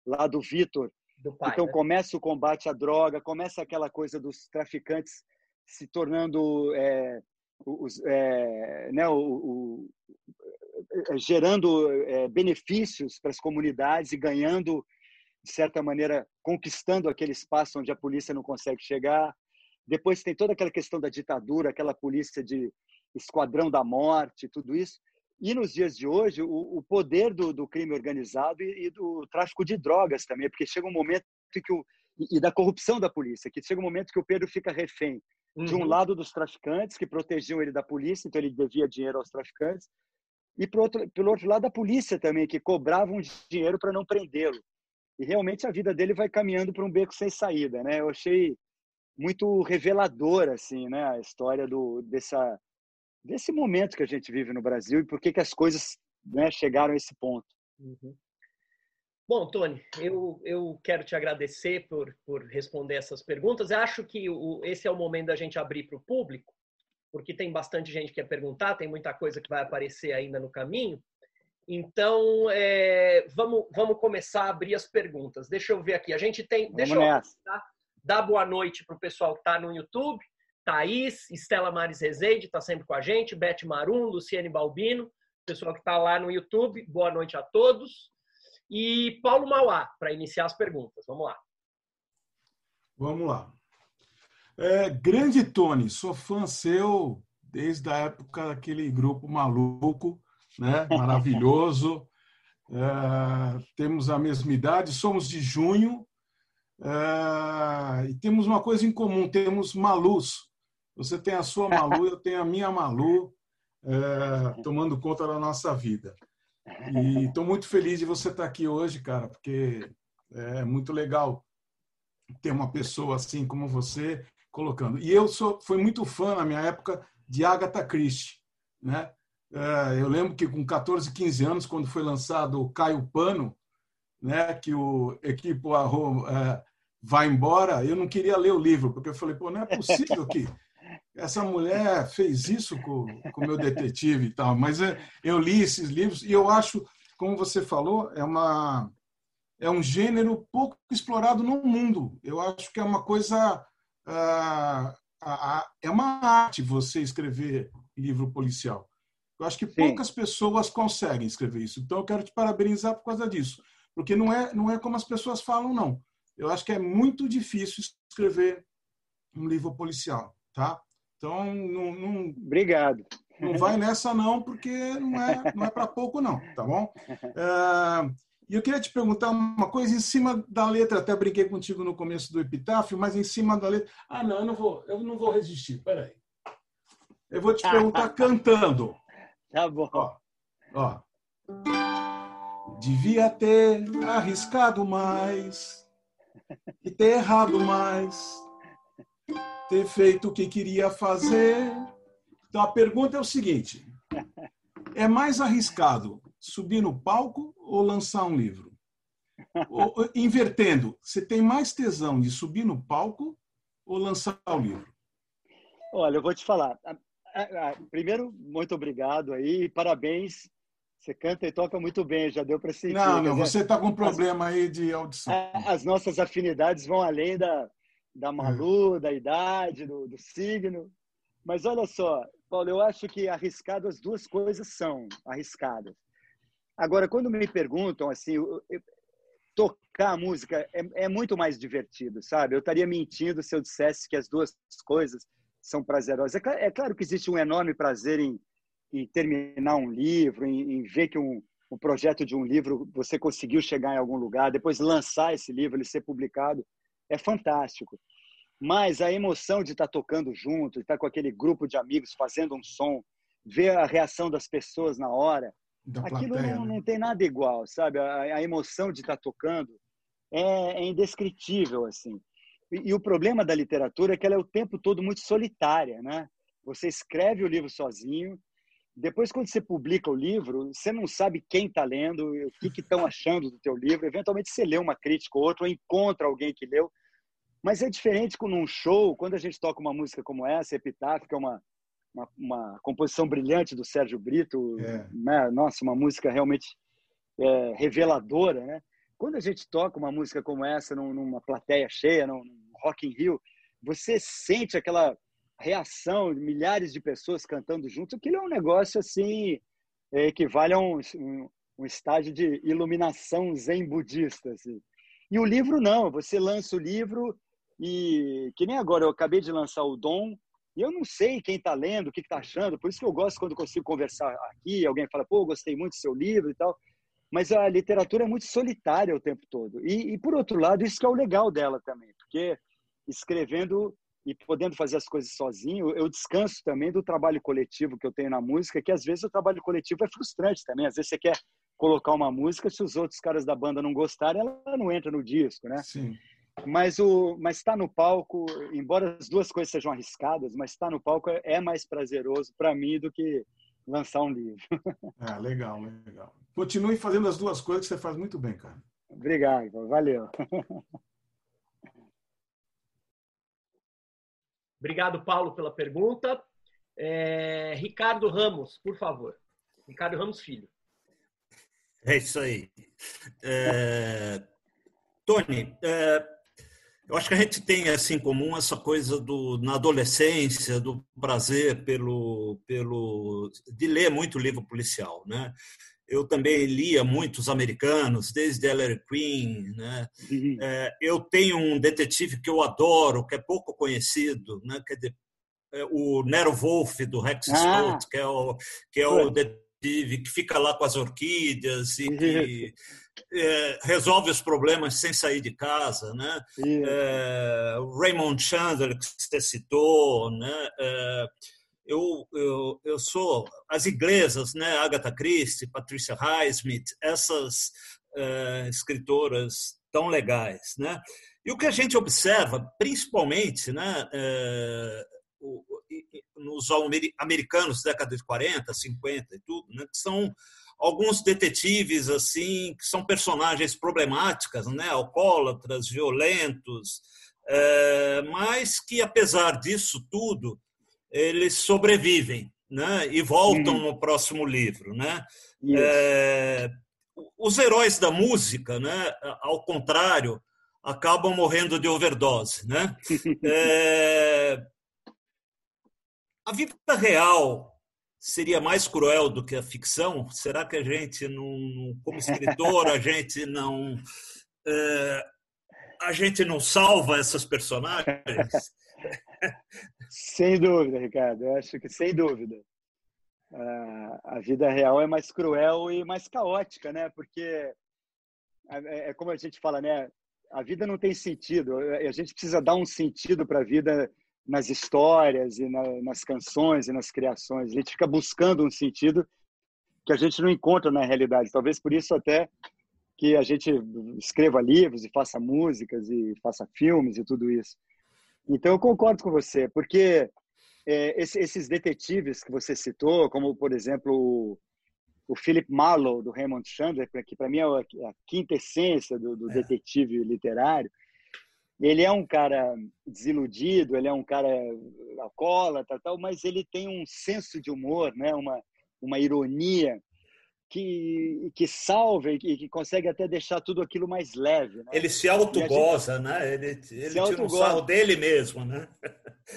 lá do Vitor. então né? começa o combate à droga, começa aquela coisa dos traficantes se tornando é, os, é, né, o, o, é, gerando é, benefícios para as comunidades e ganhando, de certa maneira, conquistando aquele espaço onde a polícia não consegue chegar. Depois tem toda aquela questão da ditadura, aquela polícia de esquadrão da morte, tudo isso. E nos dias de hoje, o, o poder do, do, crime organizado e, e, do tráfico de drogas também, porque chega um momento que o, e, da corrupção da polícia, que chega um momento que o Pedro fica refém Uhum. De um uhum. lado dos traficantes, que protegiam ele da polícia, então ele devia dinheiro aos traficantes, e outro, pelo outro lado da polícia também, que cobravam dinheiro para não prendê-lo. E realmente a vida dele vai caminhando para um beco sem saída, né? Eu achei muito revelador assim, né, a história do dessa desse momento que a gente vive no Brasil e por que, que as coisas né, chegaram a esse ponto. Uhum. Bom, Tony, eu, eu quero te agradecer por, por responder essas perguntas. Eu acho que o, esse é o momento da gente abrir para o público, porque tem bastante gente que quer perguntar, tem muita coisa que vai aparecer ainda no caminho. Então, é, vamos, vamos começar a abrir as perguntas. Deixa eu ver aqui. A gente tem. Vamos deixa eu tá? dar boa noite para o pessoal que está no YouTube. Thaís, Estela Mares Rezende está sempre com a gente, Beth Marum, Luciane Balbino, pessoal que está lá no YouTube, boa noite a todos. E Paulo Mauá, para iniciar as perguntas. Vamos lá. Vamos lá. É, grande Tony, sou fã seu desde a época daquele grupo maluco né? maravilhoso. É, temos a mesma idade, somos de junho é, e temos uma coisa em comum: temos Malus. Você tem a sua Malu, eu tenho a minha Malu, é, tomando conta da nossa vida. E estou muito feliz de você estar aqui hoje, cara, porque é muito legal ter uma pessoa assim como você colocando. E eu sou, fui muito fã na minha época de Agatha Christie, né? É, eu lembro que com 14, 15 anos, quando foi lançado o Caio Pano, né, que o Equipo é, vai embora, eu não queria ler o livro, porque eu falei, pô, não é possível que essa mulher fez isso com o meu detetive e tal. Mas é, eu li esses livros e eu acho, como você falou, é uma é um gênero pouco explorado no mundo. Eu acho que é uma coisa uh, é uma arte você escrever livro policial. Eu acho que Sim. poucas pessoas conseguem escrever isso. Então, eu quero te parabenizar por causa disso. Porque não é, não é como as pessoas falam, não. Eu acho que é muito difícil escrever um livro policial, tá? Então, não, não, Obrigado. Não vai nessa, não, porque não é, não é para pouco, não, tá bom? É, e eu queria te perguntar uma coisa em cima da letra, até brinquei contigo no começo do epitáfio, mas em cima da letra. Ah, não, eu não vou, eu não vou resistir, peraí. Eu vou te perguntar cantando. Tá bom. Ó, ó. Devia ter arriscado mais e ter errado mais, ter feito o que queria fazer. Então a pergunta é o seguinte: é mais arriscado subir no palco ou lançar um livro? Ou, invertendo, você tem mais tesão de subir no palco ou lançar o livro? Olha, eu vou te falar. É, é, primeiro, muito obrigado aí, parabéns. Você canta e toca muito bem, já deu para sentir. Não, não, você está com um problema aí de audição. As nossas afinidades vão além da, da Malu, é. da idade, do, do signo. Mas olha só, Paulo, eu acho que arriscado as duas coisas são arriscadas. Agora, quando me perguntam assim, eu, eu, tocar música é, é, muito mais divertido, sabe? Eu estaria mentindo se eu dissesse que as duas coisas são prazerosas. É, é claro que existe um enorme prazer em, em terminar um livro, em, em ver que um, um projeto de um livro você conseguiu chegar em algum lugar, depois lançar esse livro, ele ser publicado, é fantástico. Mas a emoção de estar tocando junto, de estar com aquele grupo de amigos fazendo um som, ver a reação das pessoas na hora, da aquilo plateia, não, né? não, tem nada igual, sabe? A, a emoção de estar tocando é, é indescritível, assim. E, e, o problema da literatura é que ela é o tempo todo muito solitária, né? Você escreve o livro sozinho, depois quando você publica o livro, você não sabe quem está lendo, o que estão achando do teu livro. Eventualmente você lê uma crítica ou outra, ou encontra alguém que leu. Mas é diferente com um show, quando a gente toca uma música como essa, Epitáfio, que é uma, uma, uma composição brilhante do Sérgio Brito, é. né? nossa, uma música realmente é, reveladora, né? Quando a gente toca uma música como essa numa plateia cheia, num Rock in Rio, você sente aquela reação de milhares de pessoas cantando juntos, aquilo é um negócio assim, é, equivale a um, um, um, estágio de iluminação zen budista. Assim. E o livro não, você lança o livro e, que nem agora, eu acabei de lançar o Dom, e eu não sei quem está lendo, o que está achando, por isso que eu gosto quando consigo conversar aqui, alguém fala, pô, gostei muito do seu livro e tal, mas a literatura é muito solitária o tempo todo. E, e, por outro lado, isso que é o legal dela também, porque escrevendo e podendo fazer as coisas sozinho, eu descanso também do trabalho coletivo que eu tenho na música, que às vezes o trabalho coletivo é frustrante também. Às vezes você quer colocar uma música, se os outros caras da banda não gostarem, ela não entra no disco, né? Sim. Mas o, mas estar tá no palco, embora as duas coisas sejam arriscadas, mas estar tá no palco é, é mais prazeroso para mim do que lançar um livro. Ah, legal, legal. Continue fazendo as duas coisas que você faz muito bem, cara. Obrigado, valeu. Obrigado, Paulo, pela pergunta. É, Ricardo Ramos, por favor. Ricardo Ramos Filho. É isso aí. É, Tony, é, eu acho que a gente tem assim em comum essa coisa do na adolescência do prazer pelo pelo de ler muito livro policial, né? Eu também lia muitos americanos, desde Ellery Queen, né? Uhum. É, eu tenho um detetive que eu adoro, que é pouco conhecido, né? Que é, é o Nero Wolf do Rex ah. Stott, que é o que é o detetive que fica lá com as orquídeas e [laughs] que é, resolve os problemas sem sair de casa, né? É, Raymond Chandler que você citou, né? É, eu, eu, eu sou as inglesas, né? Agatha Christie, Patricia Highsmith, essas é, escritoras tão legais, né? E o que a gente observa, principalmente, né? É, nos americanos da década de 40, 50 e tudo, né? Que são alguns detetives assim que são personagens problemáticas, né, alcoólatras, violentos, é, mas que apesar disso tudo eles sobrevivem, né, e voltam uhum. no próximo livro, né. É, os heróis da música, né, ao contrário, acabam morrendo de overdose, né. [laughs] É, a vida real seria mais cruel do que a ficção? Será que a gente não, como escritor, a gente não é, a gente não salva essas personagens? Sem dúvida, Ricardo. Eu acho que sem dúvida. A vida real é mais cruel e mais caótica, né? Porque é, é como a gente fala, né? A vida não tem sentido. A gente precisa dar um sentido para a vida nas histórias e na, nas canções e nas criações. A gente fica buscando um sentido que a gente não encontra na realidade. Talvez por isso até que a gente escreva livros e faça músicas e faça filmes e tudo isso. Então eu concordo com você, porque é, esses detetives que você citou, como por exemplo o, Philip Marlowe do Raymond Chandler, que para mim é a quinta essência do, do é. detetive literário, ele é um cara desiludido, ele é um cara alcoólatra, tal, mas ele tem um senso de humor, né? uma, uma ironia que, que salva e que, que consegue até deixar tudo aquilo mais leve. Né? Ele se autogoza, gente... né? Ele, ele tira um sarro dele mesmo, né?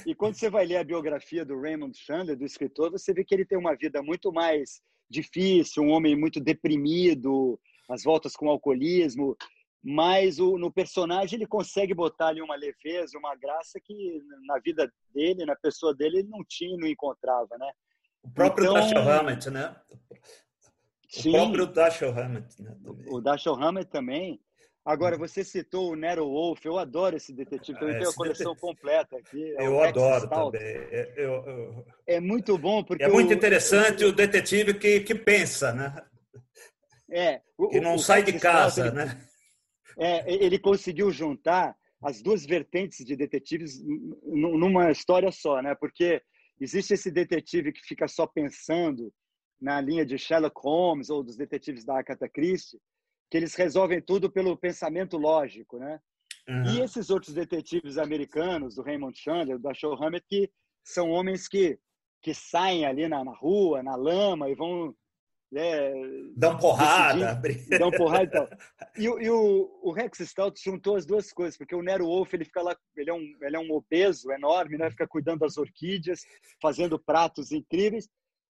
E quando você vai ler a biografia do Raymond Chandler, do escritor, você vê que ele tem uma vida muito mais difícil, um homem muito deprimido, as voltas com o alcoolismo mas o, no personagem ele consegue botar ali uma leveza, uma graça que na vida dele, na pessoa dele, ele não tinha, não encontrava, né? O próprio então, Dashiell Hammett, né? O sim, próprio Dashiell Hammett, né? O Dashiell Hammett também. Agora, você citou o Nero Wolf, eu adoro esse detetive, eu ah, tenho a coleção detetive... completa aqui. É eu adoro Stout. também. É, eu, eu... é muito bom, porque... É muito interessante o detetive que, que pensa, né? É. O, que não o sai de casa, Stout, né? É, ele conseguiu juntar as duas vertentes de detetives numa história só, né? Porque existe esse detetive que fica só pensando na linha de Sherlock Holmes ou dos detetives da Agatha Christie, que eles resolvem tudo pelo pensamento lógico, né? Uhum. E esses outros detetives americanos, do Raymond Chandler, do Dashiell Hammett, que são homens que que saem ali na, na rua, na lama e vão é, dão porrada. [laughs] Dão porrada e tal. [laughs] E, e o, o, Rex Stout juntou as duas coisas, porque o Nero Wolf, ele fica lá, ele é um, ele é um obeso enorme, né? Fica cuidando das orquídeas, fazendo pratos incríveis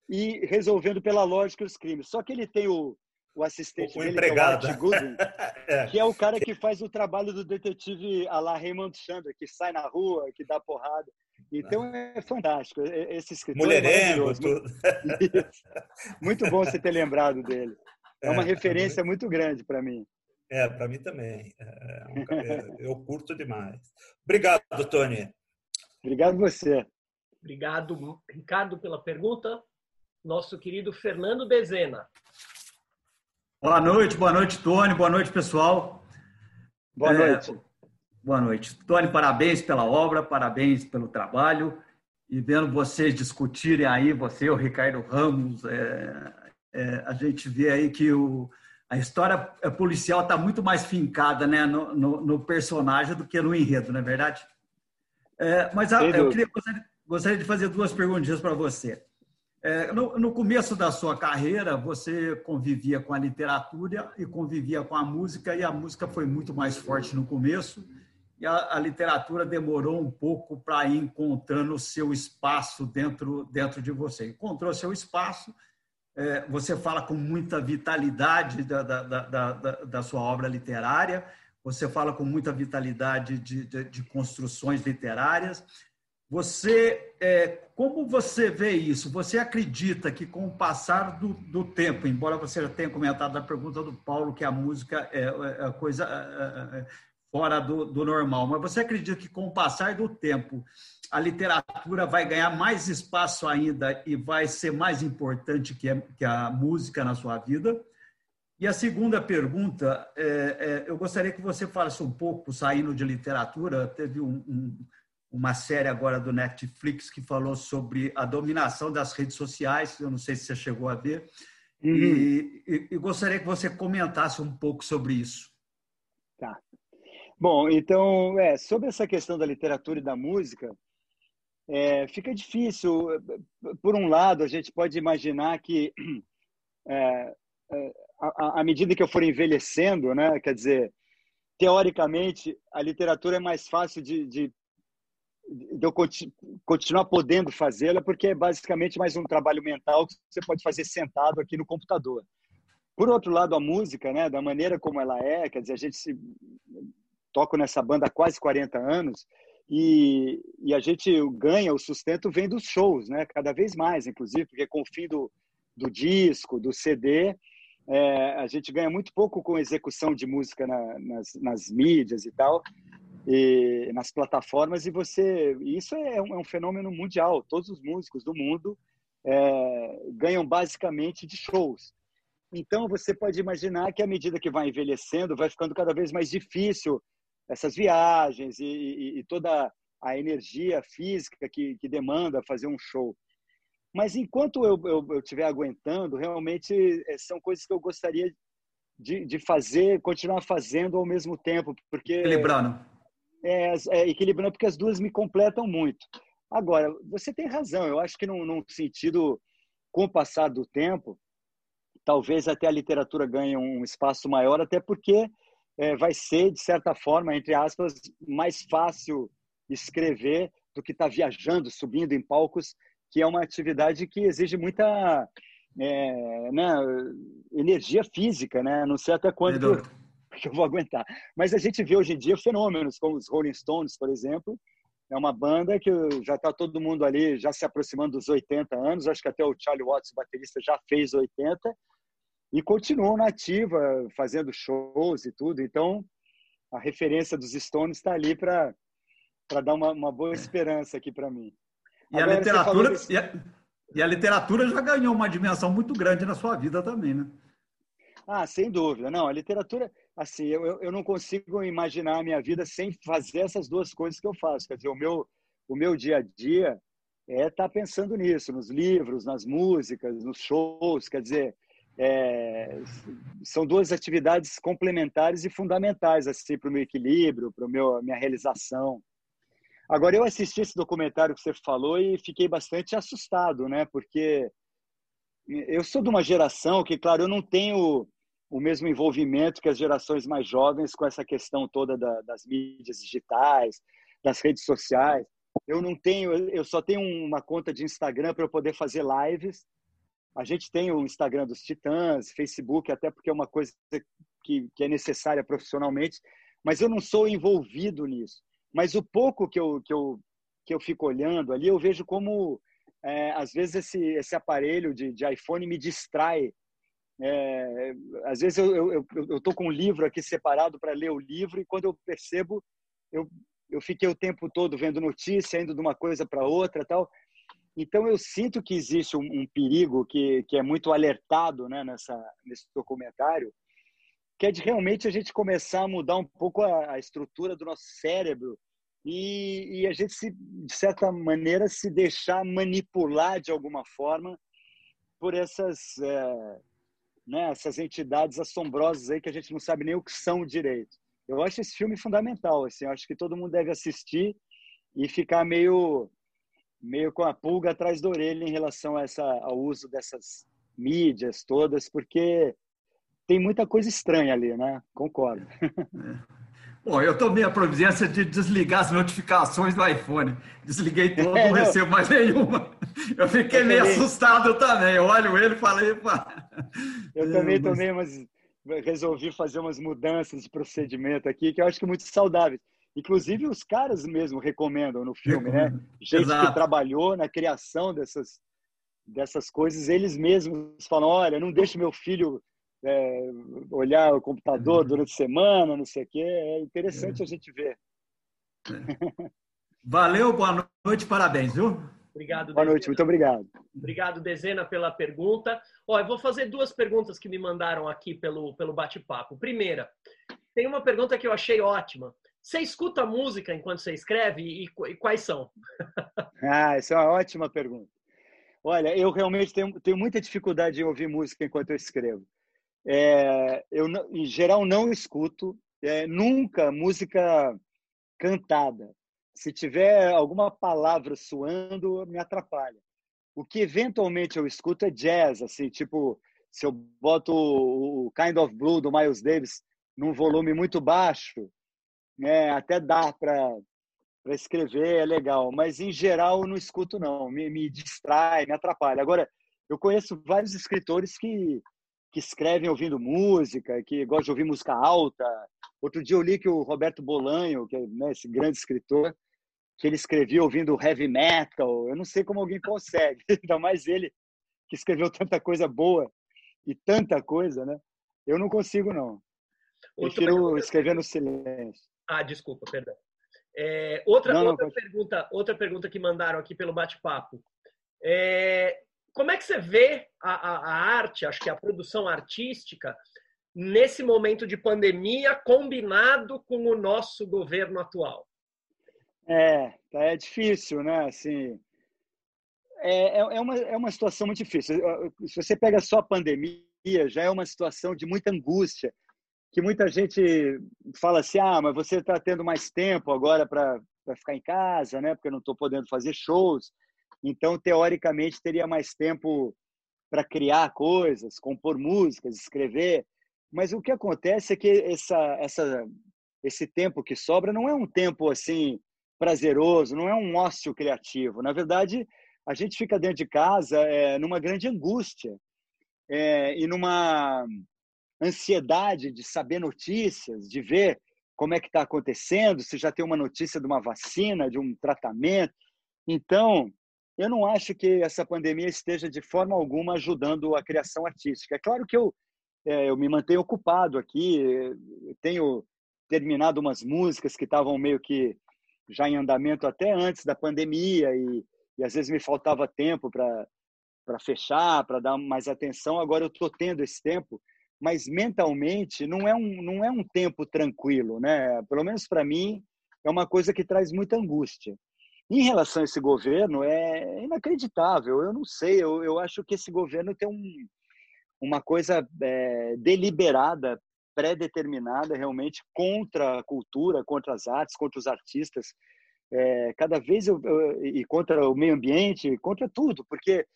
e resolvendo pela lógica os crimes. Só que ele tem o, o assistente o dele, empregado. que é o Goodwin, [laughs] é. que é o cara que faz o trabalho do detetive a la Raymond Chandler, que sai na rua, que dá porrada. Então é fantástico. Esse escritor Mulherengo, é tudo. [laughs] Muito bom você ter lembrado dele. É uma é, referência muito grande para mim. É, para mim também. É, é eu curto demais. Obrigado, Tony. Obrigado você. Obrigado, Ricardo, pela pergunta. Nosso querido Fernando Dezena. Boa noite, boa noite, Tony. Boa noite, pessoal. Boa noite. Boa noite. Tony, parabéns pela obra, parabéns pelo trabalho. E vendo vocês discutirem aí, você, o Ricardo Ramos, é, é, a gente vê aí que o, a história policial está muito mais fincada né, no, no, no, personagem do que no enredo, não é verdade? É, mas a, eu queria, gostaria, gostaria, de fazer duas perguntinhas para você. É, no, no, começo da sua carreira, você convivia com a literatura e convivia com a música, e a música foi muito mais forte no começo e a, a literatura demorou um pouco para ir encontrando o seu espaço dentro, dentro de você. Encontrou seu espaço, é, você fala com muita vitalidade da, da, da, da, sua obra literária, você fala com muita vitalidade de, de, de construções literárias. Você, é, como você vê isso? Você acredita que com o passar do, do, tempo, embora você já tenha comentado na pergunta do Paulo que a música é, é, é coisa é, é, fora do, do normal. Mas você acredita que com o passar do tempo a literatura vai ganhar mais espaço ainda e vai ser mais importante que a, que a música na sua vida? E a segunda pergunta, é, é, eu gostaria que você falasse um pouco, saindo de literatura, teve um, um, uma série agora do Netflix que falou sobre a dominação das redes sociais, eu não sei se você chegou a ver, uhum. e, e, e gostaria que você comentasse um pouco sobre isso. Tá. Bom, então, é, sobre essa questão da literatura e da música, é, fica difícil. Por um lado, a gente pode imaginar que, é, é à medida que eu for envelhecendo, né, quer dizer, teoricamente, a literatura é mais fácil de, de, de eu continuar podendo fazê-la, porque é basicamente mais um trabalho mental que você pode fazer sentado aqui no computador. Por outro lado, a música, né, da maneira como ela é, quer dizer, a gente se toco nessa banda há quase 40 anos e, e, a gente ganha o sustento vem dos shows, né? Cada vez mais, inclusive, porque com o fim do, do disco, do CD, é, a gente ganha muito pouco com execução de música na, nas, nas mídias e tal, e nas plataformas. E você, isso é um, é um fenômeno mundial. Todos os músicos do mundo é, ganham basicamente de shows. Então você pode imaginar que à medida que vai envelhecendo, vai ficando cada vez mais difícil essas viagens e, e, e toda a energia física que, que, demanda fazer um show. Mas enquanto eu estiver aguentando, realmente eh, são coisas que eu gostaria de, de, fazer, continuar fazendo ao mesmo tempo, porque equilibrando. É, é, equilibrando porque as duas me completam muito. Agora, você tem razão. Eu acho que num, num sentido, com o passar do tempo, talvez até a literatura ganhe um espaço maior, até porque é, vai ser, de certa forma, entre aspas, mais fácil escrever do que estar tá viajando, subindo em palcos, que é uma atividade que exige muita é, né, energia física, né? Não sei até quando que [laughs] eu vou aguentar. Mas a gente vê hoje em dia fenômenos como os Rolling Stones, por exemplo. É uma banda que já está todo mundo ali já se aproximando dos 80 anos. Acho que até o Charlie Watts, baterista, já fez 80 e continuam na ativa, fazendo shows e tudo. Então, a referência dos Stones está ali para dar uma, uma, boa esperança aqui para mim. E Agora, a, literatura, desse... e, a, e a literatura já ganhou uma dimensão muito grande na sua vida também, né? Ah, sem dúvida. Não, a literatura, assim, eu, eu não consigo imaginar a minha vida sem fazer essas duas coisas que eu faço. Quer dizer, o meu, o meu dia a dia é estar tá pensando nisso, nos livros, nas músicas, nos shows. Quer dizer, é, são duas atividades complementares e fundamentais assim para o meu equilíbrio, para a minha realização. Agora eu assisti esse documentário que você falou e fiquei bastante assustado, né? Porque eu sou de uma geração que, claro, eu não tenho o mesmo envolvimento que as gerações mais jovens com essa questão toda da, das mídias digitais, das redes sociais. Eu não tenho, eu só tenho uma conta de Instagram para eu poder fazer lives a gente tem o Instagram dos Titãs, Facebook, até porque é uma coisa que, que é necessária profissionalmente, mas eu não sou envolvido nisso. Mas o pouco que eu, que eu, que eu fico olhando ali, eu vejo como, é, às vezes, esse, esse aparelho de, de iPhone me distrai. É, às vezes eu estou eu, eu, com um livro aqui separado para ler o livro e quando eu percebo, eu, eu fiquei o tempo todo vendo notícia, indo de uma coisa para outra tal. Então, eu sinto que existe um, um perigo que, que é muito alertado né, nessa, nesse documentário, que é de realmente a gente começar a mudar um pouco a, a estrutura do nosso cérebro e, e, a gente, se, de certa maneira, se deixar manipular de alguma forma por essas, é, né, essas entidades assombrosas aí que a gente não sabe nem o que são direito. Eu acho esse filme fundamental, assim, acho que todo mundo deve assistir e ficar meio meio com a pulga atrás da orelha em relação a essa, ao uso dessas mídias todas, porque tem muita coisa estranha ali, né? Concordo. É. Bom, eu tomei a providência de desligar as notificações do iPhone. Desliguei [laughs] todo, é, não recebo mais nenhuma. Eu fiquei eu meio também. assustado também. Eu olho ele e falei, pá. Eu também é, mas... tomei umas. Resolvi fazer umas mudanças de procedimento aqui, que eu acho que é muito saudáveis. Inclusive, os caras mesmo recomendam no filme, né? Gente Exato. que trabalhou na criação dessas, dessas coisas, eles mesmos falam: olha, não deixe meu filho é, olhar o computador uhum. durante a semana, não sei o quê. É interessante é. a gente ver. É. Valeu, boa noite, parabéns, viu? Obrigado, Boa noite, muito obrigado. Obrigado, Dezena, pela pergunta. Ó, eu vou fazer duas perguntas que me mandaram aqui pelo, pelo bate-papo. Primeira, tem uma pergunta que eu achei ótima. Você escuta música enquanto você escreve e, quais são? [laughs] ah, essa é uma ótima pergunta. Olha, eu realmente tenho, tenho muita dificuldade em ouvir música enquanto eu escrevo. É, eu, em geral, não escuto é, nunca música cantada. Se tiver alguma palavra suando, me atrapalha. O que eventualmente eu escuto é jazz, assim, tipo, se eu boto o Kind of Blue do Miles Davis num volume muito baixo, né, até dá para para escrever, é legal, mas em geral eu não escuto não, me, me distrai, me atrapalha. Agora, eu conheço vários escritores que que escrevem ouvindo música, que gostam de ouvir música alta. Outro dia eu li que o Roberto Bolanho, que é né, esse grande escritor, que ele escrevia ouvindo heavy metal. Eu não sei como alguém consegue, [laughs] ainda mais ele que escreveu tanta coisa boa e tanta coisa, né? Eu não consigo não. Eu prefiro escrever no silêncio. Ah, desculpa, perdão. É, outra não, outra não, pergunta, outra pergunta que mandaram aqui pelo bate-papo. É, como é que você vê a, a, a arte, acho que a produção artística, nesse momento de pandemia, combinado com o nosso governo atual? É, tá, é difícil, né? Assim, é, é, é, uma, é uma situação muito difícil. Se você pega só a pandemia, já é uma situação de muita angústia, que muita gente fala assim, ah, mas você está tendo mais tempo agora para ficar em casa, né? Porque eu não estou podendo fazer shows. Então, teoricamente, teria mais tempo para criar coisas, compor músicas, escrever. Mas o que acontece é que essa, essa, esse tempo que sobra não é um tempo assim prazeroso, não é um ócio criativo. Na verdade, a gente fica dentro de casa é, numa grande angústia é, e numa ansiedade de saber notícias, de ver como é que está acontecendo, se já tem uma notícia de uma vacina, de um tratamento. Então, eu não acho que essa pandemia esteja de forma alguma ajudando a criação artística. É claro que eu, é, eu me mantenho ocupado aqui, tenho terminado umas músicas que estavam meio que já em andamento até antes da pandemia e, e às vezes me faltava tempo para para fechar, para dar mais atenção. Agora eu estou tendo esse tempo, mas mentalmente não é um não é um tempo tranquilo, né? Pelo menos para mim é uma coisa que traz muita angústia. Em relação a esse governo, é inacreditável. Eu não sei, eu, eu acho que esse governo tem um, uma coisa é, deliberada, pré-determinada realmente contra a cultura, contra as artes, contra os artistas. É, cada vez eu, eu, e contra o meio ambiente, contra tudo, porque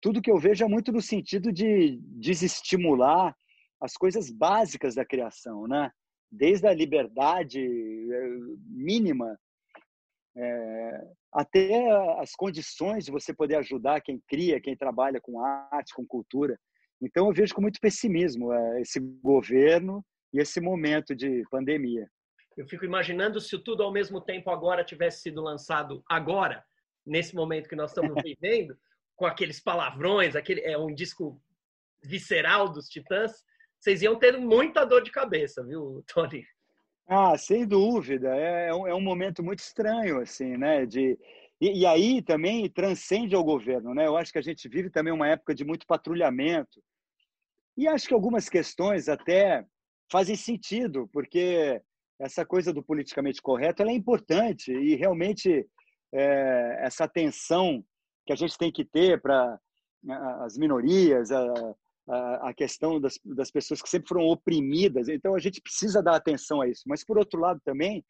tudo que eu vejo é muito no sentido de desestimular as coisas básicas da criação, né? Desde a liberdade é, mínima é, até as condições de você poder ajudar quem cria, quem trabalha com arte, com cultura. Então, eu vejo com muito pessimismo é, esse governo e esse momento de pandemia. Eu fico imaginando se tudo ao mesmo tempo agora tivesse sido lançado agora, nesse momento que nós estamos [laughs] vivendo, com aqueles palavrões, aquele é um disco visceral dos Titãs, vocês iam ter muita dor de cabeça, viu, Tony? Ah, sem dúvida. É, é, um, é um momento muito estranho, assim, né? De, e, e, aí também transcende ao governo, né? Eu acho que a gente vive também uma época de muito patrulhamento. E acho que algumas questões até fazem sentido, porque essa coisa do politicamente correto é importante e realmente é, essa atenção que a gente tem que ter para as minorias, a, a, questão das, das pessoas que sempre foram oprimidas. Então, a gente precisa dar atenção a isso. Mas, por outro lado, também,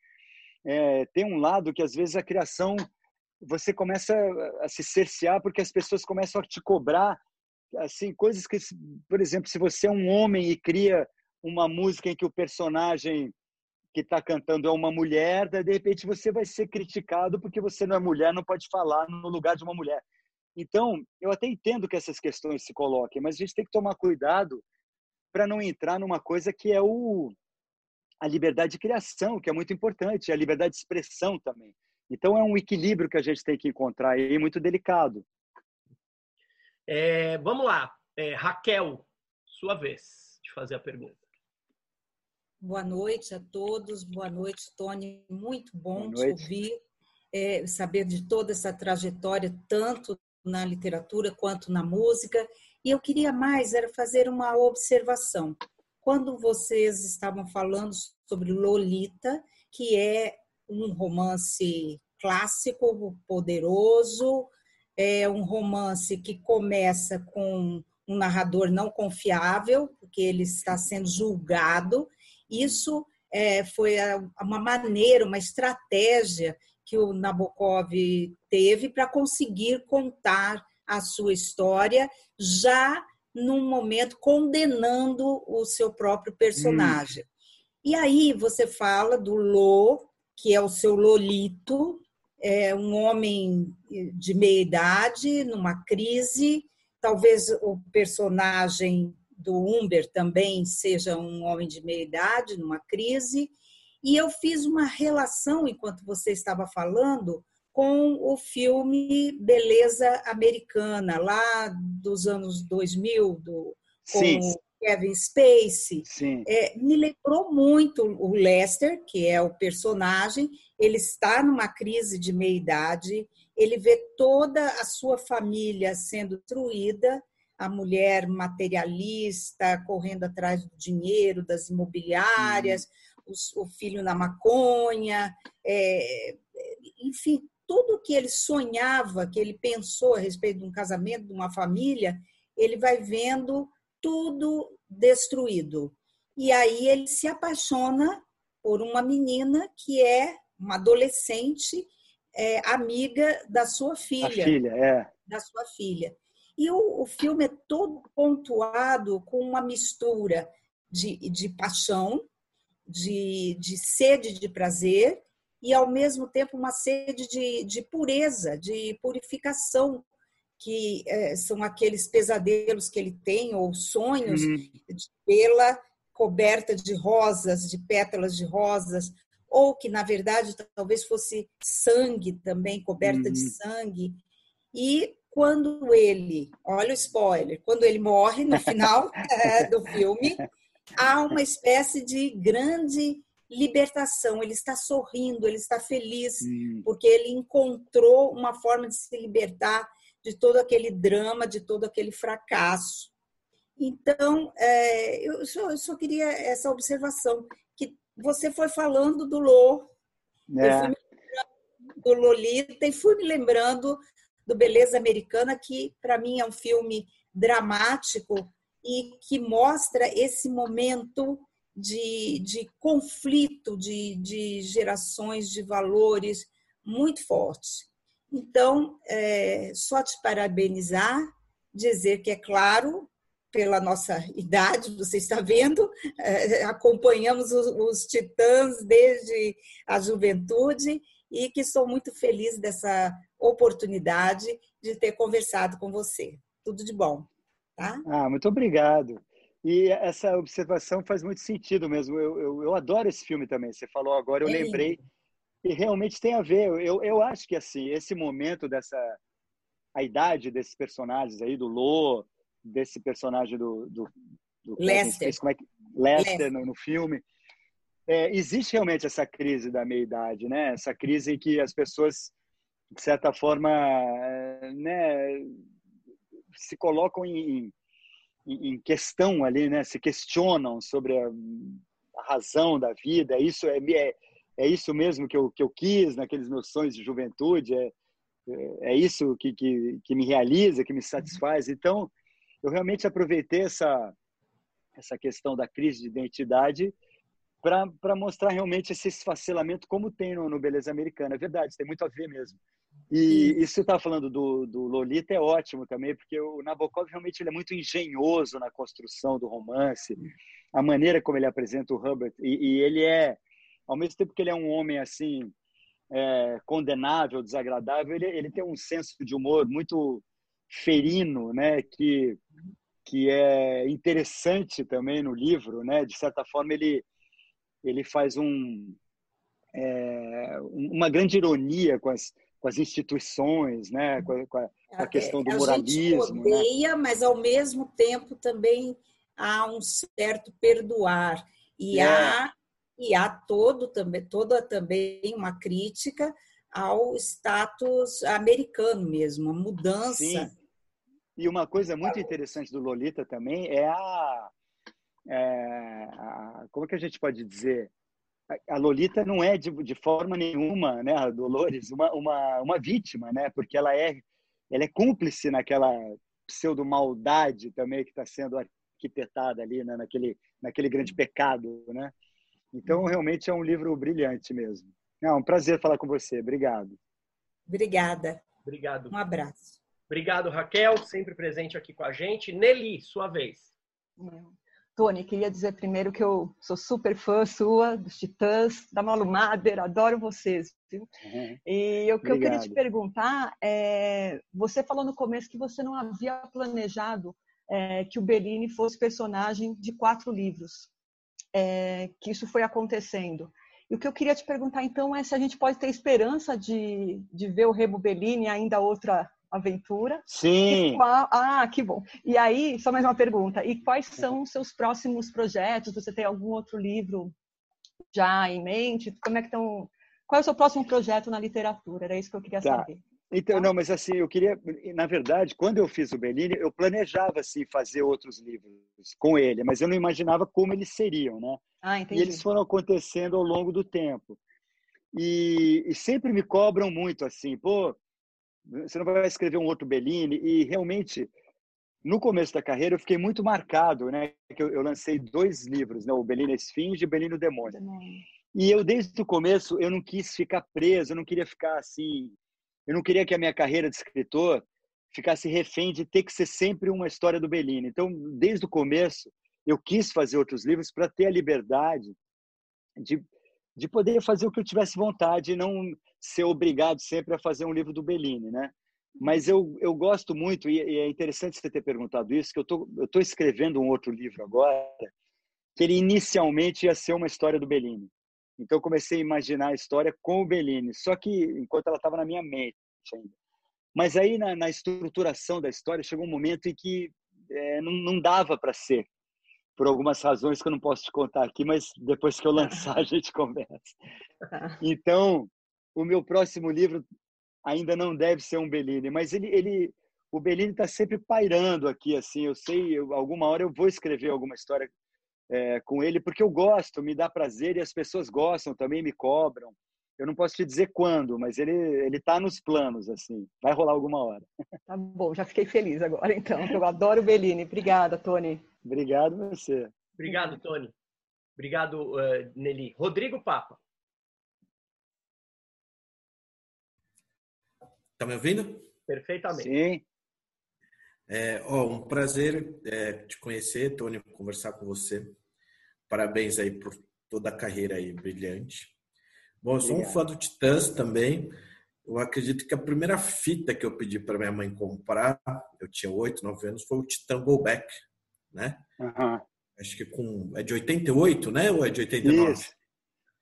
é, tem um lado que, às vezes, a criação, você começa a se cercear porque as pessoas começam a te cobrar assim coisas que, por exemplo, se você é um homem e cria uma música em que o personagem que está cantando é uma mulher, de repente você vai ser criticado porque você não é mulher, não pode falar no lugar de uma mulher. Então, eu até entendo que essas questões se coloquem, mas a gente tem que tomar cuidado para não entrar numa coisa que é o a liberdade de criação, que é muito importante, a liberdade de expressão também. Então, é um equilíbrio que a gente tem que encontrar aí, muito delicado. É, vamos lá. É, Raquel, sua vez de fazer a pergunta. Boa noite a todos. Boa noite, Tony. Muito bom te ouvir, é, saber de toda essa trajetória, tanto na literatura quanto na música. E eu queria mais era fazer uma observação. Quando vocês estavam falando sobre Lolita, que é um romance clássico, poderoso, é um romance que começa com um narrador não confiável, porque ele está sendo julgado. Isso é, foi uma maneira, uma estratégia que o Nabokov teve para conseguir contar a sua história já num momento condenando o seu próprio personagem. Hum. E aí você fala do Lô, que é o seu Lolito, é um homem de meia idade, numa crise. Talvez o personagem do Humber também seja um homem de meia idade, numa crise. E eu fiz uma relação, enquanto você estava falando, com o filme Beleza Americana, lá dos anos 2000, do, com Sim. Kevin Spacey. É, me lembrou muito o Lester, que é o personagem. Ele está numa crise de meia-idade, ele vê toda a sua família sendo destruída, a mulher materialista correndo atrás do dinheiro, das imobiliárias, hum o, filho na maconha, é, enfim, tudo que ele sonhava, que ele pensou a respeito de um casamento, de uma família, ele vai vendo tudo destruído. E aí ele se apaixona por uma menina que é uma adolescente é, amiga da sua filha. Filha, é. Da sua filha. E o, o filme é todo pontuado com uma mistura de, de paixão, de, de sede de prazer e, ao mesmo tempo, uma sede de, de pureza, de purificação, que é, são aqueles pesadelos que ele tem, ou sonhos uhum. de vê-la coberta de rosas, de pétalas de rosas, ou que, na verdade, talvez fosse sangue também, coberta uhum. de sangue. E quando ele, olha o spoiler, quando ele morre no final [laughs] é, do filme, há uma espécie de grande libertação. Ele está sorrindo, ele está feliz, hum. porque ele encontrou uma forma de se libertar de todo aquele drama, de todo aquele fracasso. Então, é, eu, só, eu, só, queria essa observação, que você foi falando do Lô, é. do Lolita, e fui me lembrando do Beleza Americana, que para mim é um filme dramático, e que mostra esse momento de, de conflito de, de gerações de valores muito forte. Então, é, só te parabenizar, dizer que, é claro, pela nossa [laughs] idade, você está vendo, é, acompanhamos os, os, titãs desde a juventude e que sou muito feliz dessa oportunidade de ter conversado com você. Tudo de bom. Tá? Ah, muito obrigado. E essa observação faz muito sentido mesmo. Eu, eu, eu adoro esse filme também. Você falou agora, eu é lembrei. E realmente tem a ver. Eu, eu acho que assim, esse momento dessa. A idade desses personagens aí, do Lô, desse personagem do. do, do Lester. como é que, Lester, Lester. No, no filme. É, existe realmente essa crise da meia-idade, né? Essa crise em que as pessoas, de certa forma, é, né, se colocam em, em questão ali, né? Se questionam sobre a, a razão da vida, é isso é, é, é isso mesmo que eu, que eu quis naqueles meus sonhos de juventude, é, é isso que, que, que me realiza, que me satisfaz. Então, eu realmente aproveitei essa, essa questão da crise de identidade para mostrar realmente esse esfacelamento como tem no, no Beleza Americana. É verdade, tem muito a ver mesmo. E isso você está falando do, do Lolita é ótimo também, porque o Nabokov realmente ele é muito engenhoso na construção do romance, a maneira como ele apresenta o Hubbard, e, e ele é, ao mesmo tempo que ele é um homem assim, é, condenável, desagradável, ele, ele tem um senso de humor muito ferino, né, que, que é interessante também no livro, né, de certa forma ele, ele faz um, é, uma grande ironia com as com as instituições, né? com, a, com a é, questão do moralismo. A gente né? odeia, né? mas ao mesmo tempo também há um certo perdoar e é. há e há todo também toda também uma crítica ao status americano mesmo, a mudança. Sim. E uma coisa muito interessante do Lolita também é a, é a como é que a gente pode dizer a Lolita não é de, de forma nenhuma, né, a Dolores, uma, uma, uma vítima, né, porque ela é, ela é cúmplice naquela pseudo maldade também que está sendo arquitetada ali, né, naquele, naquele grande pecado, né. Então realmente é um livro brilhante mesmo. É um prazer falar com você. Obrigado. Obrigada. Obrigado. Um abraço. Obrigado, Raquel, sempre presente aqui com a gente. Nelly, sua vez. Tony, queria dizer primeiro que eu sou super fã sua, dos Titãs, da Malu Mader, adoro vocês. Uhum. E o que eu queria te perguntar é: você falou no começo que você não havia planejado é, que o Bellini fosse personagem de quatro livros, é, que isso foi acontecendo. E o que eu queria te perguntar então é se a gente pode ter esperança de, de ver o Remo Bellini ainda outra aventura. Sim. Qual... Ah, que bom. E aí, só mais uma pergunta. E quais são os seus próximos projetos? Você tem algum outro livro já em mente? Como é que estão? Qual é o seu próximo projeto na literatura? Era isso que eu queria tá. saber. Então, tá? não, mas assim, eu queria, na verdade, quando eu fiz o Bellini, eu planejava assim fazer outros livros com ele, mas eu não imaginava como eles seriam, né? Ah, entendi. E eles foram acontecendo ao longo do tempo. E, e sempre me cobram muito assim, pô, você não vai escrever um outro Bellini e realmente no começo da carreira eu fiquei muito marcado, né? Que eu, eu lancei dois livros, né? O Bellini Esfinge e o Bellini o Demônio. E eu desde o começo eu não quis ficar preso, eu não queria ficar assim, eu não queria que a minha carreira de escritor ficasse refém de ter que ser sempre uma história do Bellini. Então, desde o começo, eu quis fazer outros livros para ter a liberdade de, de poder fazer o que eu tivesse vontade e não ser obrigado sempre a fazer um livro do Bellini, né? Mas eu, eu gosto muito, e é interessante você ter perguntado isso, que eu tô, estou tô escrevendo um outro livro agora, que ele inicialmente ia ser uma história do Bellini. Então eu comecei a imaginar a história com o Bellini, só que enquanto ela estava na minha mente ainda. Mas aí na, na, estruturação da história chegou um momento em que é, não, não dava para ser, por algumas razões que eu não posso te contar aqui, mas depois que eu lançar a gente conversa. [laughs] Então o meu próximo livro ainda não deve ser um Bellini, mas ele, ele o Bellini está sempre pairando aqui, assim. Eu sei, eu, alguma hora eu vou escrever alguma história é, com ele, porque eu gosto, me dá prazer e as pessoas gostam também, me cobram. Eu não posso te dizer quando, mas ele ele está nos planos, assim. Vai rolar alguma hora. Tá bom, já fiquei feliz agora, então. Eu adoro o Bellini. Obrigada, Tony. Obrigado você. Obrigado, Tony. Obrigado, uh, Nelly. Rodrigo Papa. Tá me ouvindo? Perfeitamente. Sim. É, ó, um prazer é, te conhecer, Tony, conversar com você. Parabéns aí por toda a carreira aí brilhante. Bom, eu sou Obrigado. um fã do Titãs também. Eu acredito que a primeira fita que eu pedi para minha mãe comprar, eu tinha oito, nove anos, foi o Titã Go Back, né? Uhum. Acho que com é de 88, né? Ou é de 89? Isso.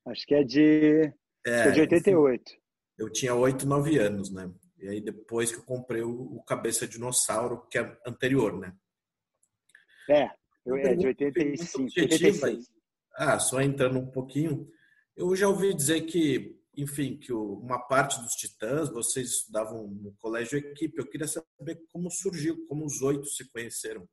Acho que é de, é, é de 88. Eu tinha oito, nove anos, né? E aí depois que eu comprei o, o Cabeça Dinossauro, que é anterior, né? É, eu, é de 85. 86. Ah, só entrando um pouquinho, eu já ouvi dizer que, enfim, que uma parte dos Titãs, vocês estudavam no colégio equipe. Eu queria saber como surgiu, como os oito se conheceram.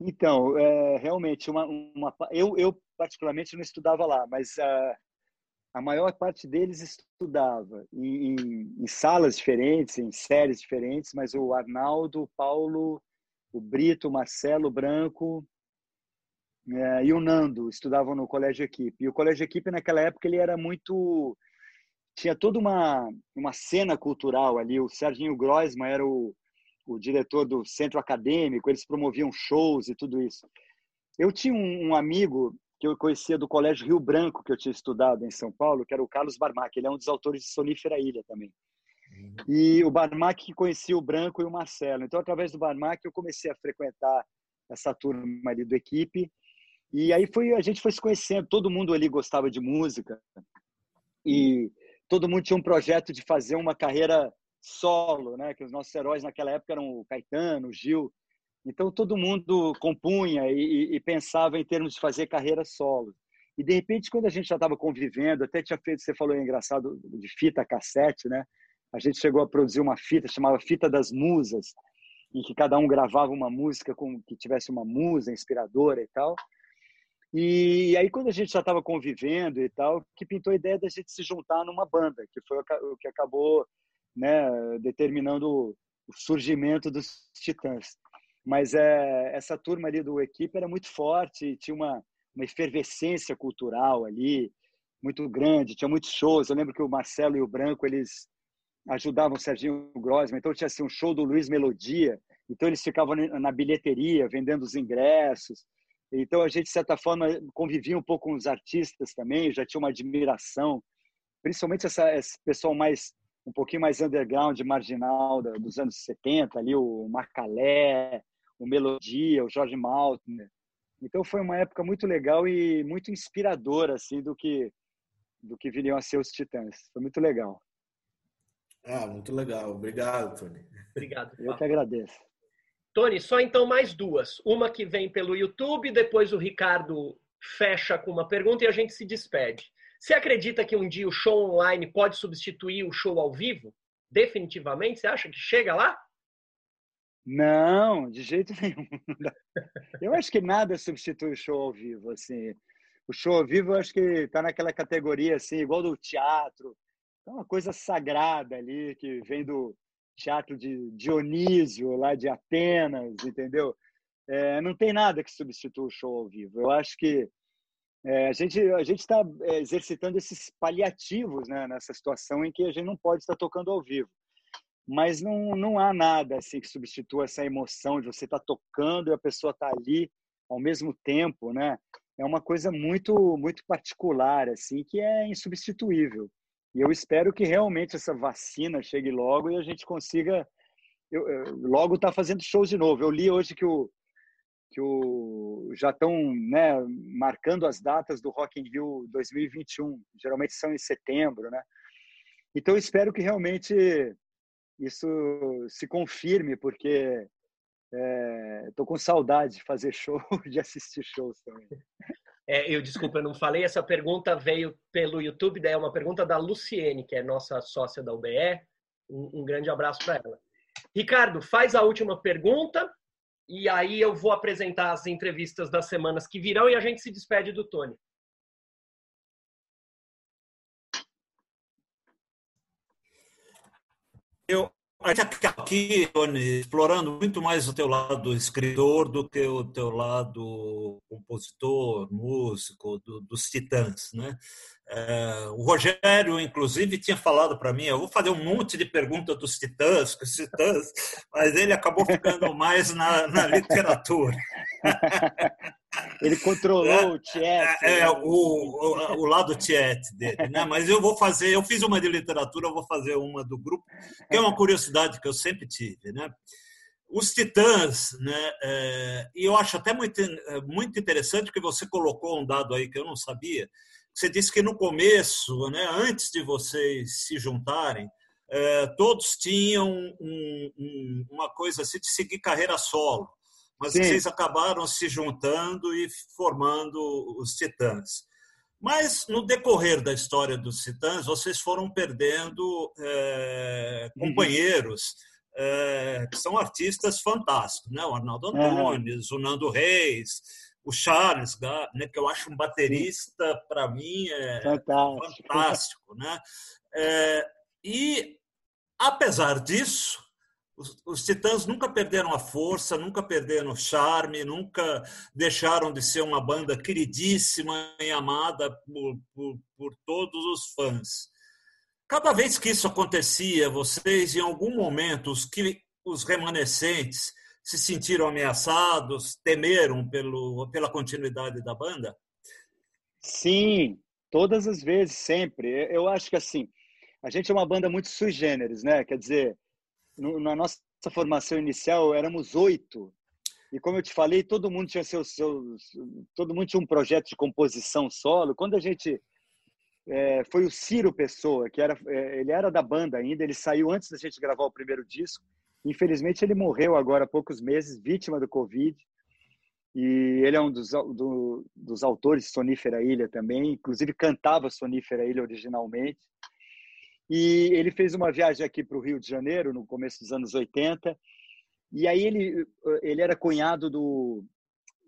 Então, é, realmente, uma, uma, eu, eu particularmente não estudava lá, mas a, a maior parte deles estudava em, em, em, salas diferentes, em séries diferentes, mas o Arnaldo, o Paulo, o Brito, o Marcelo o Branco é, e o Nando estudavam no Colégio Equipe. E o Colégio Equipe, naquela época, ele era muito... Tinha toda uma, uma cena cultural ali. O Serginho Groisman era o, o diretor do centro acadêmico, eles promoviam shows e tudo isso. Eu tinha um, um amigo que eu conhecia do Colégio Rio Branco, que eu tinha estudado em São Paulo, que era o Carlos Barmac. Ele é um dos autores de Sonífera Ilha também. Uhum. E o Barmac que conhecia o Branco e o Marcelo. Então, através do Barmac, eu comecei a frequentar essa turma ali do equipe. E aí foi a gente foi se conhecendo. Todo mundo ali gostava de música. E todo mundo tinha um projeto de fazer uma carreira solo, né? Que os nossos heróis naquela época eram o Caetano, o Gil. Então todo mundo compunha e, e, pensava em termos de fazer carreira solo. E de repente, quando a gente já estava convivendo, até tinha feito, você falou engraçado, de fita cassete, né? A gente chegou a produzir uma fita, chamava Fita das Musas, em que cada um gravava uma música com que tivesse uma musa inspiradora e tal. E aí, quando a gente já estava convivendo e tal, que pintou a ideia da gente se juntar numa banda, que foi o que acabou né, determinando o surgimento dos Titãs mas é, essa turma ali do equipe era muito forte, tinha uma, uma efervescência cultural ali muito grande, tinha muitos shows. Eu lembro que o Marcelo e o Branco eles ajudavam o Serginho Grossman, então tinha assim, um show do Luiz Melodia, então eles ficavam na bilheteria vendendo os ingressos. Então a gente de certa forma convivia um pouco com os artistas também, já tinha uma admiração, principalmente essa, esse pessoal mais um pouquinho mais underground, marginal dos anos 70, ali o Macalé, o Melodia, o Jorge Maltner. Então foi uma época muito legal e muito inspiradora assim do que do que viriam a ser os Titãs. Foi muito legal. Ah, muito legal. Obrigado, Tony. Obrigado. Eu que agradeço. Tony, só então mais duas. Uma que vem pelo YouTube, depois o Ricardo fecha com uma pergunta e a gente se despede. Você acredita que um dia o show online pode substituir o show ao vivo? Definitivamente? Você acha que chega lá? Não, de jeito nenhum. [laughs] Eu acho que nada substitui o show ao vivo. Assim, o show ao vivo, eu acho que está naquela categoria assim, igual do teatro. É uma coisa sagrada ali que vem do teatro de Dionísio lá de Atenas, entendeu? É, não tem nada que substitua o show ao vivo. Eu acho que é, a gente a gente está é, exercitando esses paliativos né, nessa situação em que a gente não pode estar tocando ao vivo mas não, não há nada assim que substitua essa emoção de você estar tá tocando e a pessoa estar tá ali ao mesmo tempo, né? É uma coisa muito muito particular assim que é insubstituível. E eu espero que realmente essa vacina chegue logo e a gente consiga eu, eu, logo estar tá fazendo shows de novo. Eu li hoje que o que o já estão né, marcando as datas do Rock in Rio 2021. Geralmente são em setembro, né? Então eu espero que realmente isso se confirme, porque estou é, com saudade de fazer show, [laughs] de assistir shows também. É, eu desculpa, eu não falei. Essa pergunta veio pelo YouTube, daí é uma pergunta da Luciene, que é nossa sócia da UBE. Um, um grande abraço para ela. Ricardo, faz a última pergunta e aí eu vou apresentar as entrevistas das semanas que virão e a gente se despede do Tony. Eu aqui, Tony, explorando muito mais o teu lado escritor do que o teu lado compositor, músico, do, dos Titãs, né? É, o Rogério, inclusive, tinha falado para mim: eu vou fazer um monte de perguntas dos Titãs, dos Titãs, mas ele acabou ficando mais na, na literatura. [laughs] Ele controlou é, o Tiet. É, é o, o, o, lado Tiet dele, né? Mas eu vou fazer, eu fiz uma de literatura, eu vou fazer uma do grupo, que é uma curiosidade que eu sempre tive, né? Os Titãs, né? É, e eu acho até muito, muito interessante que você colocou um dado aí que eu não sabia. Você disse que no começo, né, antes de vocês se juntarem, é, todos tinham um, um, uma coisa assim de seguir carreira solo mas Sim. vocês acabaram se juntando e formando os Titãs. Mas no decorrer da história dos Titãs, vocês foram perdendo é, companheiros é, que são artistas fantásticos, né? O Arnaldo Antunes, o Nando Reis, o Charles, né? que eu acho um baterista, para mim, é fantástico, fantástico né? É, e, apesar disso, os, os, Titãs nunca perderam a força, nunca perderam o charme, nunca deixaram de ser uma banda queridíssima e amada por, por, por todos os fãs. Cada vez que isso acontecia, vocês, em algum momento, os, que, os remanescentes se sentiram ameaçados, temeram pelo, pela continuidade da banda? Sim, todas as vezes, sempre. Eu acho que assim, a gente é uma banda muito sui generis, né? Quer dizer, no, na nossa formação inicial éramos oito. E como eu te falei, todo mundo tinha seus, seus, todo mundo tinha um projeto de composição solo. Quando a gente é, foi o Ciro Pessoa, que era, é, ele era da banda ainda, ele saiu antes da gente gravar o primeiro disco. Infelizmente, ele morreu agora há poucos meses, vítima do Covid. E ele é um dos, do, dos autores de Sonífera Ilha também, inclusive cantava Sonífera Ilha originalmente. E ele fez uma viagem aqui para o Rio de Janeiro, no começo dos anos 80. E aí ele, ele era cunhado do,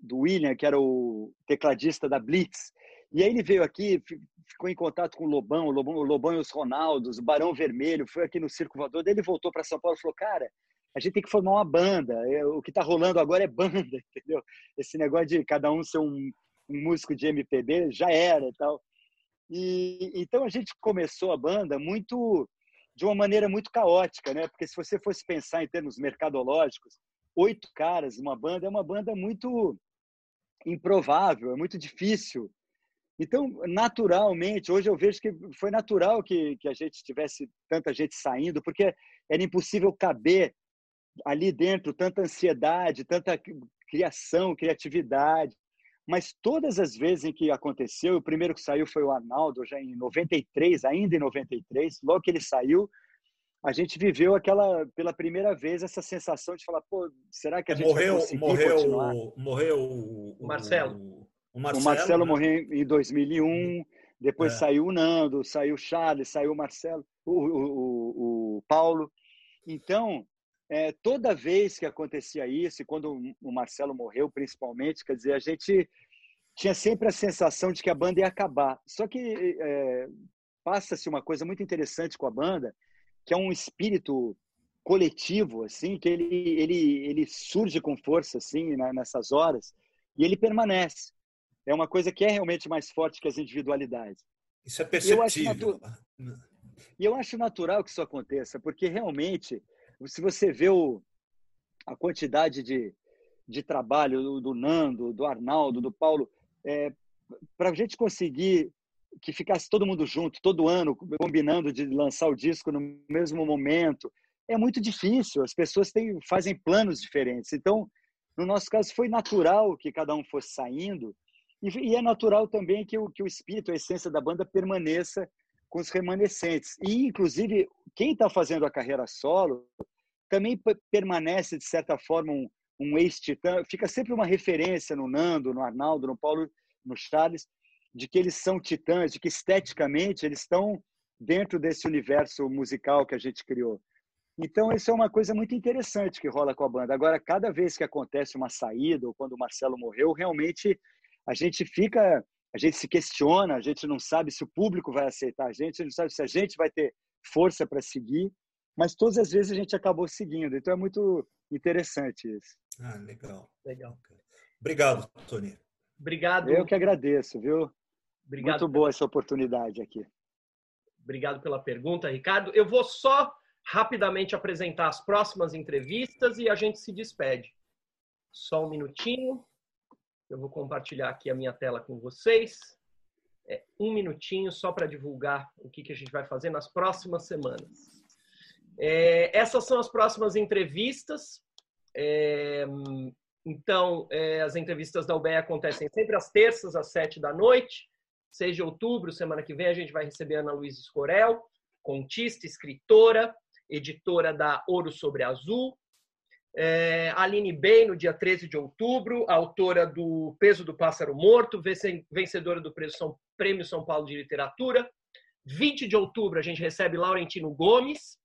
do William, que era o tecladista da Blitz. E aí ele veio aqui, ficou em contato com o Lobão, o Lobão, o Lobão e os Ronaldos, o Barão Vermelho, foi aqui no Circo Voador, daí ele voltou para São Paulo e falou, cara, a gente tem que formar uma banda, é, o que está rolando agora é banda, [laughs] entendeu? Esse negócio de cada um ser um, um músico de MPB já era e tal. E, então a gente começou a banda muito de uma maneira muito caótica, né? Porque se você fosse pensar em termos mercadológicos, oito caras, uma banda é uma banda muito improvável, é muito difícil então, naturalmente, hoje eu vejo que foi natural que, que a gente tivesse tanta gente saindo, porque era impossível caber ali dentro tanta ansiedade, tanta criação, criatividade. Mas todas as vezes em que aconteceu, o primeiro que saiu foi o Arnaldo, já em 93, ainda em 93, logo que ele saiu, a gente viveu aquela pela primeira vez essa sensação de falar, pô, será que a gente morreu, vai morreu, continuar? Morreu o, o Marcelo. O Marcelo, o Marcelo né? morreu em 2001, depois é. saiu o Nando, saiu o Charles, saiu o Marcelo, o, o, o Paulo. Então, é, toda vez que acontecia isso, e quando o Marcelo morreu, principalmente, quer dizer, a gente tinha sempre a sensação de que a banda ia acabar. Só que é, passa-se uma coisa muito interessante com a banda, que é um espírito coletivo, assim, que ele, ele, ele surge com força, assim, nessas horas, e ele permanece é uma coisa que é realmente mais forte que as individualidades. Isso é perceptível. E eu acho natural que isso aconteça, porque realmente, se você vê o, a quantidade de, de trabalho do, do Nando, do Arnaldo, do Paulo, é, para a gente conseguir que ficasse todo mundo junto, todo ano, combinando de lançar o disco no mesmo momento, é muito difícil. As pessoas têm, fazem planos diferentes. Então, no nosso caso, foi natural que cada um fosse saindo e, e, é natural também que o, que o espírito, a essência da banda permaneça com os remanescentes. E, inclusive, quem está fazendo a carreira solo também permanece, de certa forma, um, um ex-titã. Fica sempre uma referência no Nando, no Arnaldo, no Paulo, no Charles, de que eles são titãs, de que esteticamente eles estão dentro desse universo musical que a gente criou. Então, isso é uma coisa muito interessante que rola com a banda. Agora, cada vez que acontece uma saída, ou quando o Marcelo morreu, realmente a gente fica, a gente se questiona, a gente não sabe se o público vai aceitar a gente, a gente não sabe se a gente vai ter força para seguir, mas todas as vezes a gente acabou seguindo. Então é muito interessante isso. Ah, legal. Legal. Obrigado, Tony. Obrigado. Eu que agradeço, viu? Obrigado muito boa essa oportunidade aqui. Obrigado pela pergunta, Ricardo. Eu vou só rapidamente apresentar as próximas entrevistas e a gente se despede. Só um minutinho. Eu vou compartilhar aqui a minha tela com vocês. É, um minutinho só para divulgar o que, que a gente vai fazer nas próximas semanas. É, essas são as próximas entrevistas. É, então, é, as entrevistas da UBE acontecem sempre às terças, às sete da noite. 6 de outubro, semana que vem, a gente vai receber Ana Luísa Escorel, contista, escritora, editora da Ouro sobre Azul, é, Aline Bey, no dia 13 de outubro, autora do Peso do Pássaro Morto, vencedora do Prêmio São Paulo de Literatura. 20 de outubro, a gente recebe Laurentino Gomes.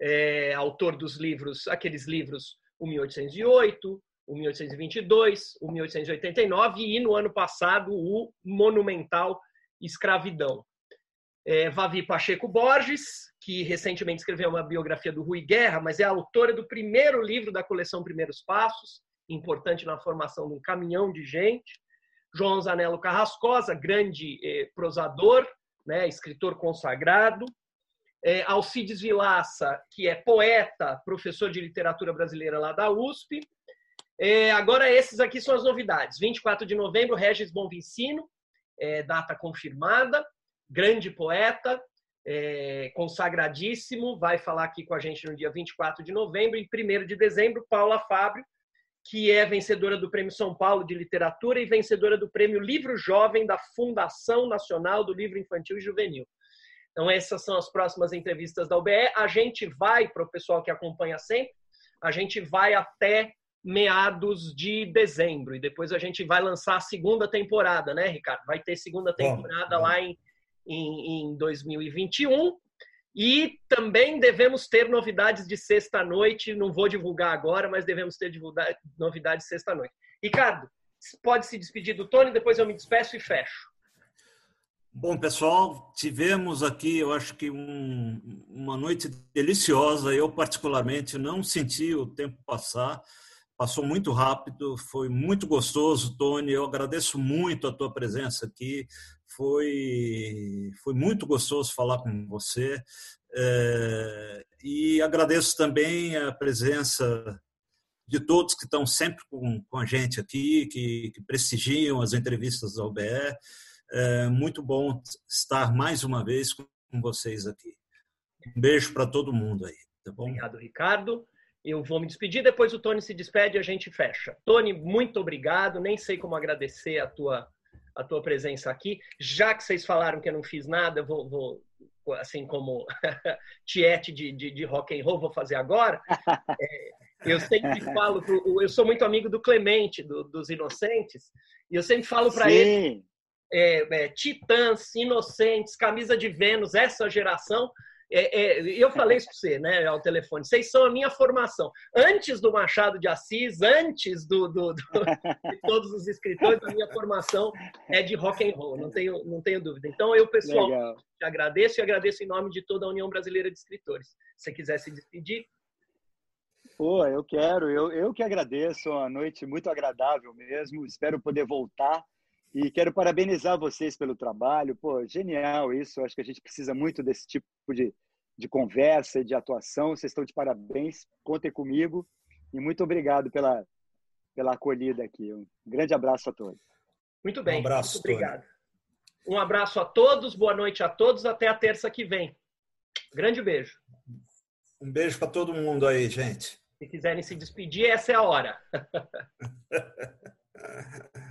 É, autor dos livros, aqueles livros o 1808, o 1822, o 1889 e, no ano passado, o monumental Escravidão. É, Vavi Pacheco Borges, que recentemente escreveu uma biografia do Rui Guerra, mas é autora do primeiro livro da coleção Primeiros Passos, importante na formação de um caminhão de gente. João Zanello Carrascosa, grande eh, prosador, né, escritor consagrado. É, Alcides Vilaça, que é poeta, professor de literatura brasileira lá da USP. É, agora, esses aqui são as novidades. 24 de novembro, Regis Bonvicino, é, data confirmada, grande poeta, é, consagradíssimo, vai falar aqui com a gente no dia 24 de novembro. E 1 de dezembro, Paula Fábio, que é vencedora do Prêmio São Paulo de Literatura e vencedora do Prêmio Livro Jovem da Fundação Nacional do Livro Infantil e Juvenil. Então, essas são as próximas entrevistas da UBE. A gente vai, para o pessoal que acompanha sempre, a gente vai até meados de dezembro e depois a gente vai lançar a segunda temporada, né, Ricardo? Vai ter segunda temporada lá em, em, em 2021 e também devemos ter novidades de sexta-noite. Não vou divulgar agora, mas devemos ter novidades de sexta-noite. Ricardo, pode se despedir do Tony, depois eu me despeço e fecho. Bom, pessoal, tivemos aqui, eu acho que um, uma noite deliciosa. Eu, particularmente, não senti o tempo passar. Passou muito rápido, foi muito gostoso, Tony. Eu agradeço muito a tua presença aqui. Foi, foi muito gostoso falar com você. É, e agradeço também a presença de todos que estão sempre com, com a gente aqui, que, que prestigiam as entrevistas da OBE. É muito bom estar mais uma vez com vocês aqui. Um beijo para todo mundo aí, tá bom? Obrigado, Ricardo. Eu vou me despedir, depois o Tony se despede e a gente fecha. Tony, muito obrigado. Nem sei como agradecer a tua a tua presença aqui. Já que vocês falaram que eu não fiz nada, vou, vou assim como [laughs] tiete de, de, de, rock and roll, vou fazer agora. [laughs] É, eu sempre falo, pro, eu sou muito amigo do Clemente, do, dos Inocentes, e eu sempre falo para ele, é, é, Titãs, Inocentes, Camisa de Vênus, essa geração, é, é, eu falei isso para você, né, ao telefone. Vocês são a minha formação. Antes do Machado de Assis, antes do, do, do de todos os escritores, a minha formação é de rock and roll. Não tenho, não tenho dúvida. Então, eu, pessoal, Legal. te agradeço e agradeço em nome de toda a União Brasileira de Escritores. Se você quiser se despedir. Pô, eu quero. Eu, eu que agradeço. Uma noite muito agradável mesmo. Espero poder voltar. E quero parabenizar vocês pelo trabalho. Pô, genial isso. Acho que a gente precisa muito desse tipo de, de conversa e de atuação. Vocês estão de parabéns. Contem comigo. E muito obrigado pela, pela acolhida aqui. Um grande abraço a todos. Muito bem. Um abraço. Muito obrigado. Um abraço a todos. Boa noite a todos. Até a terça que vem. Grande beijo. Um beijo para todo mundo aí, gente. Se quiserem se despedir, essa é a hora. [laughs]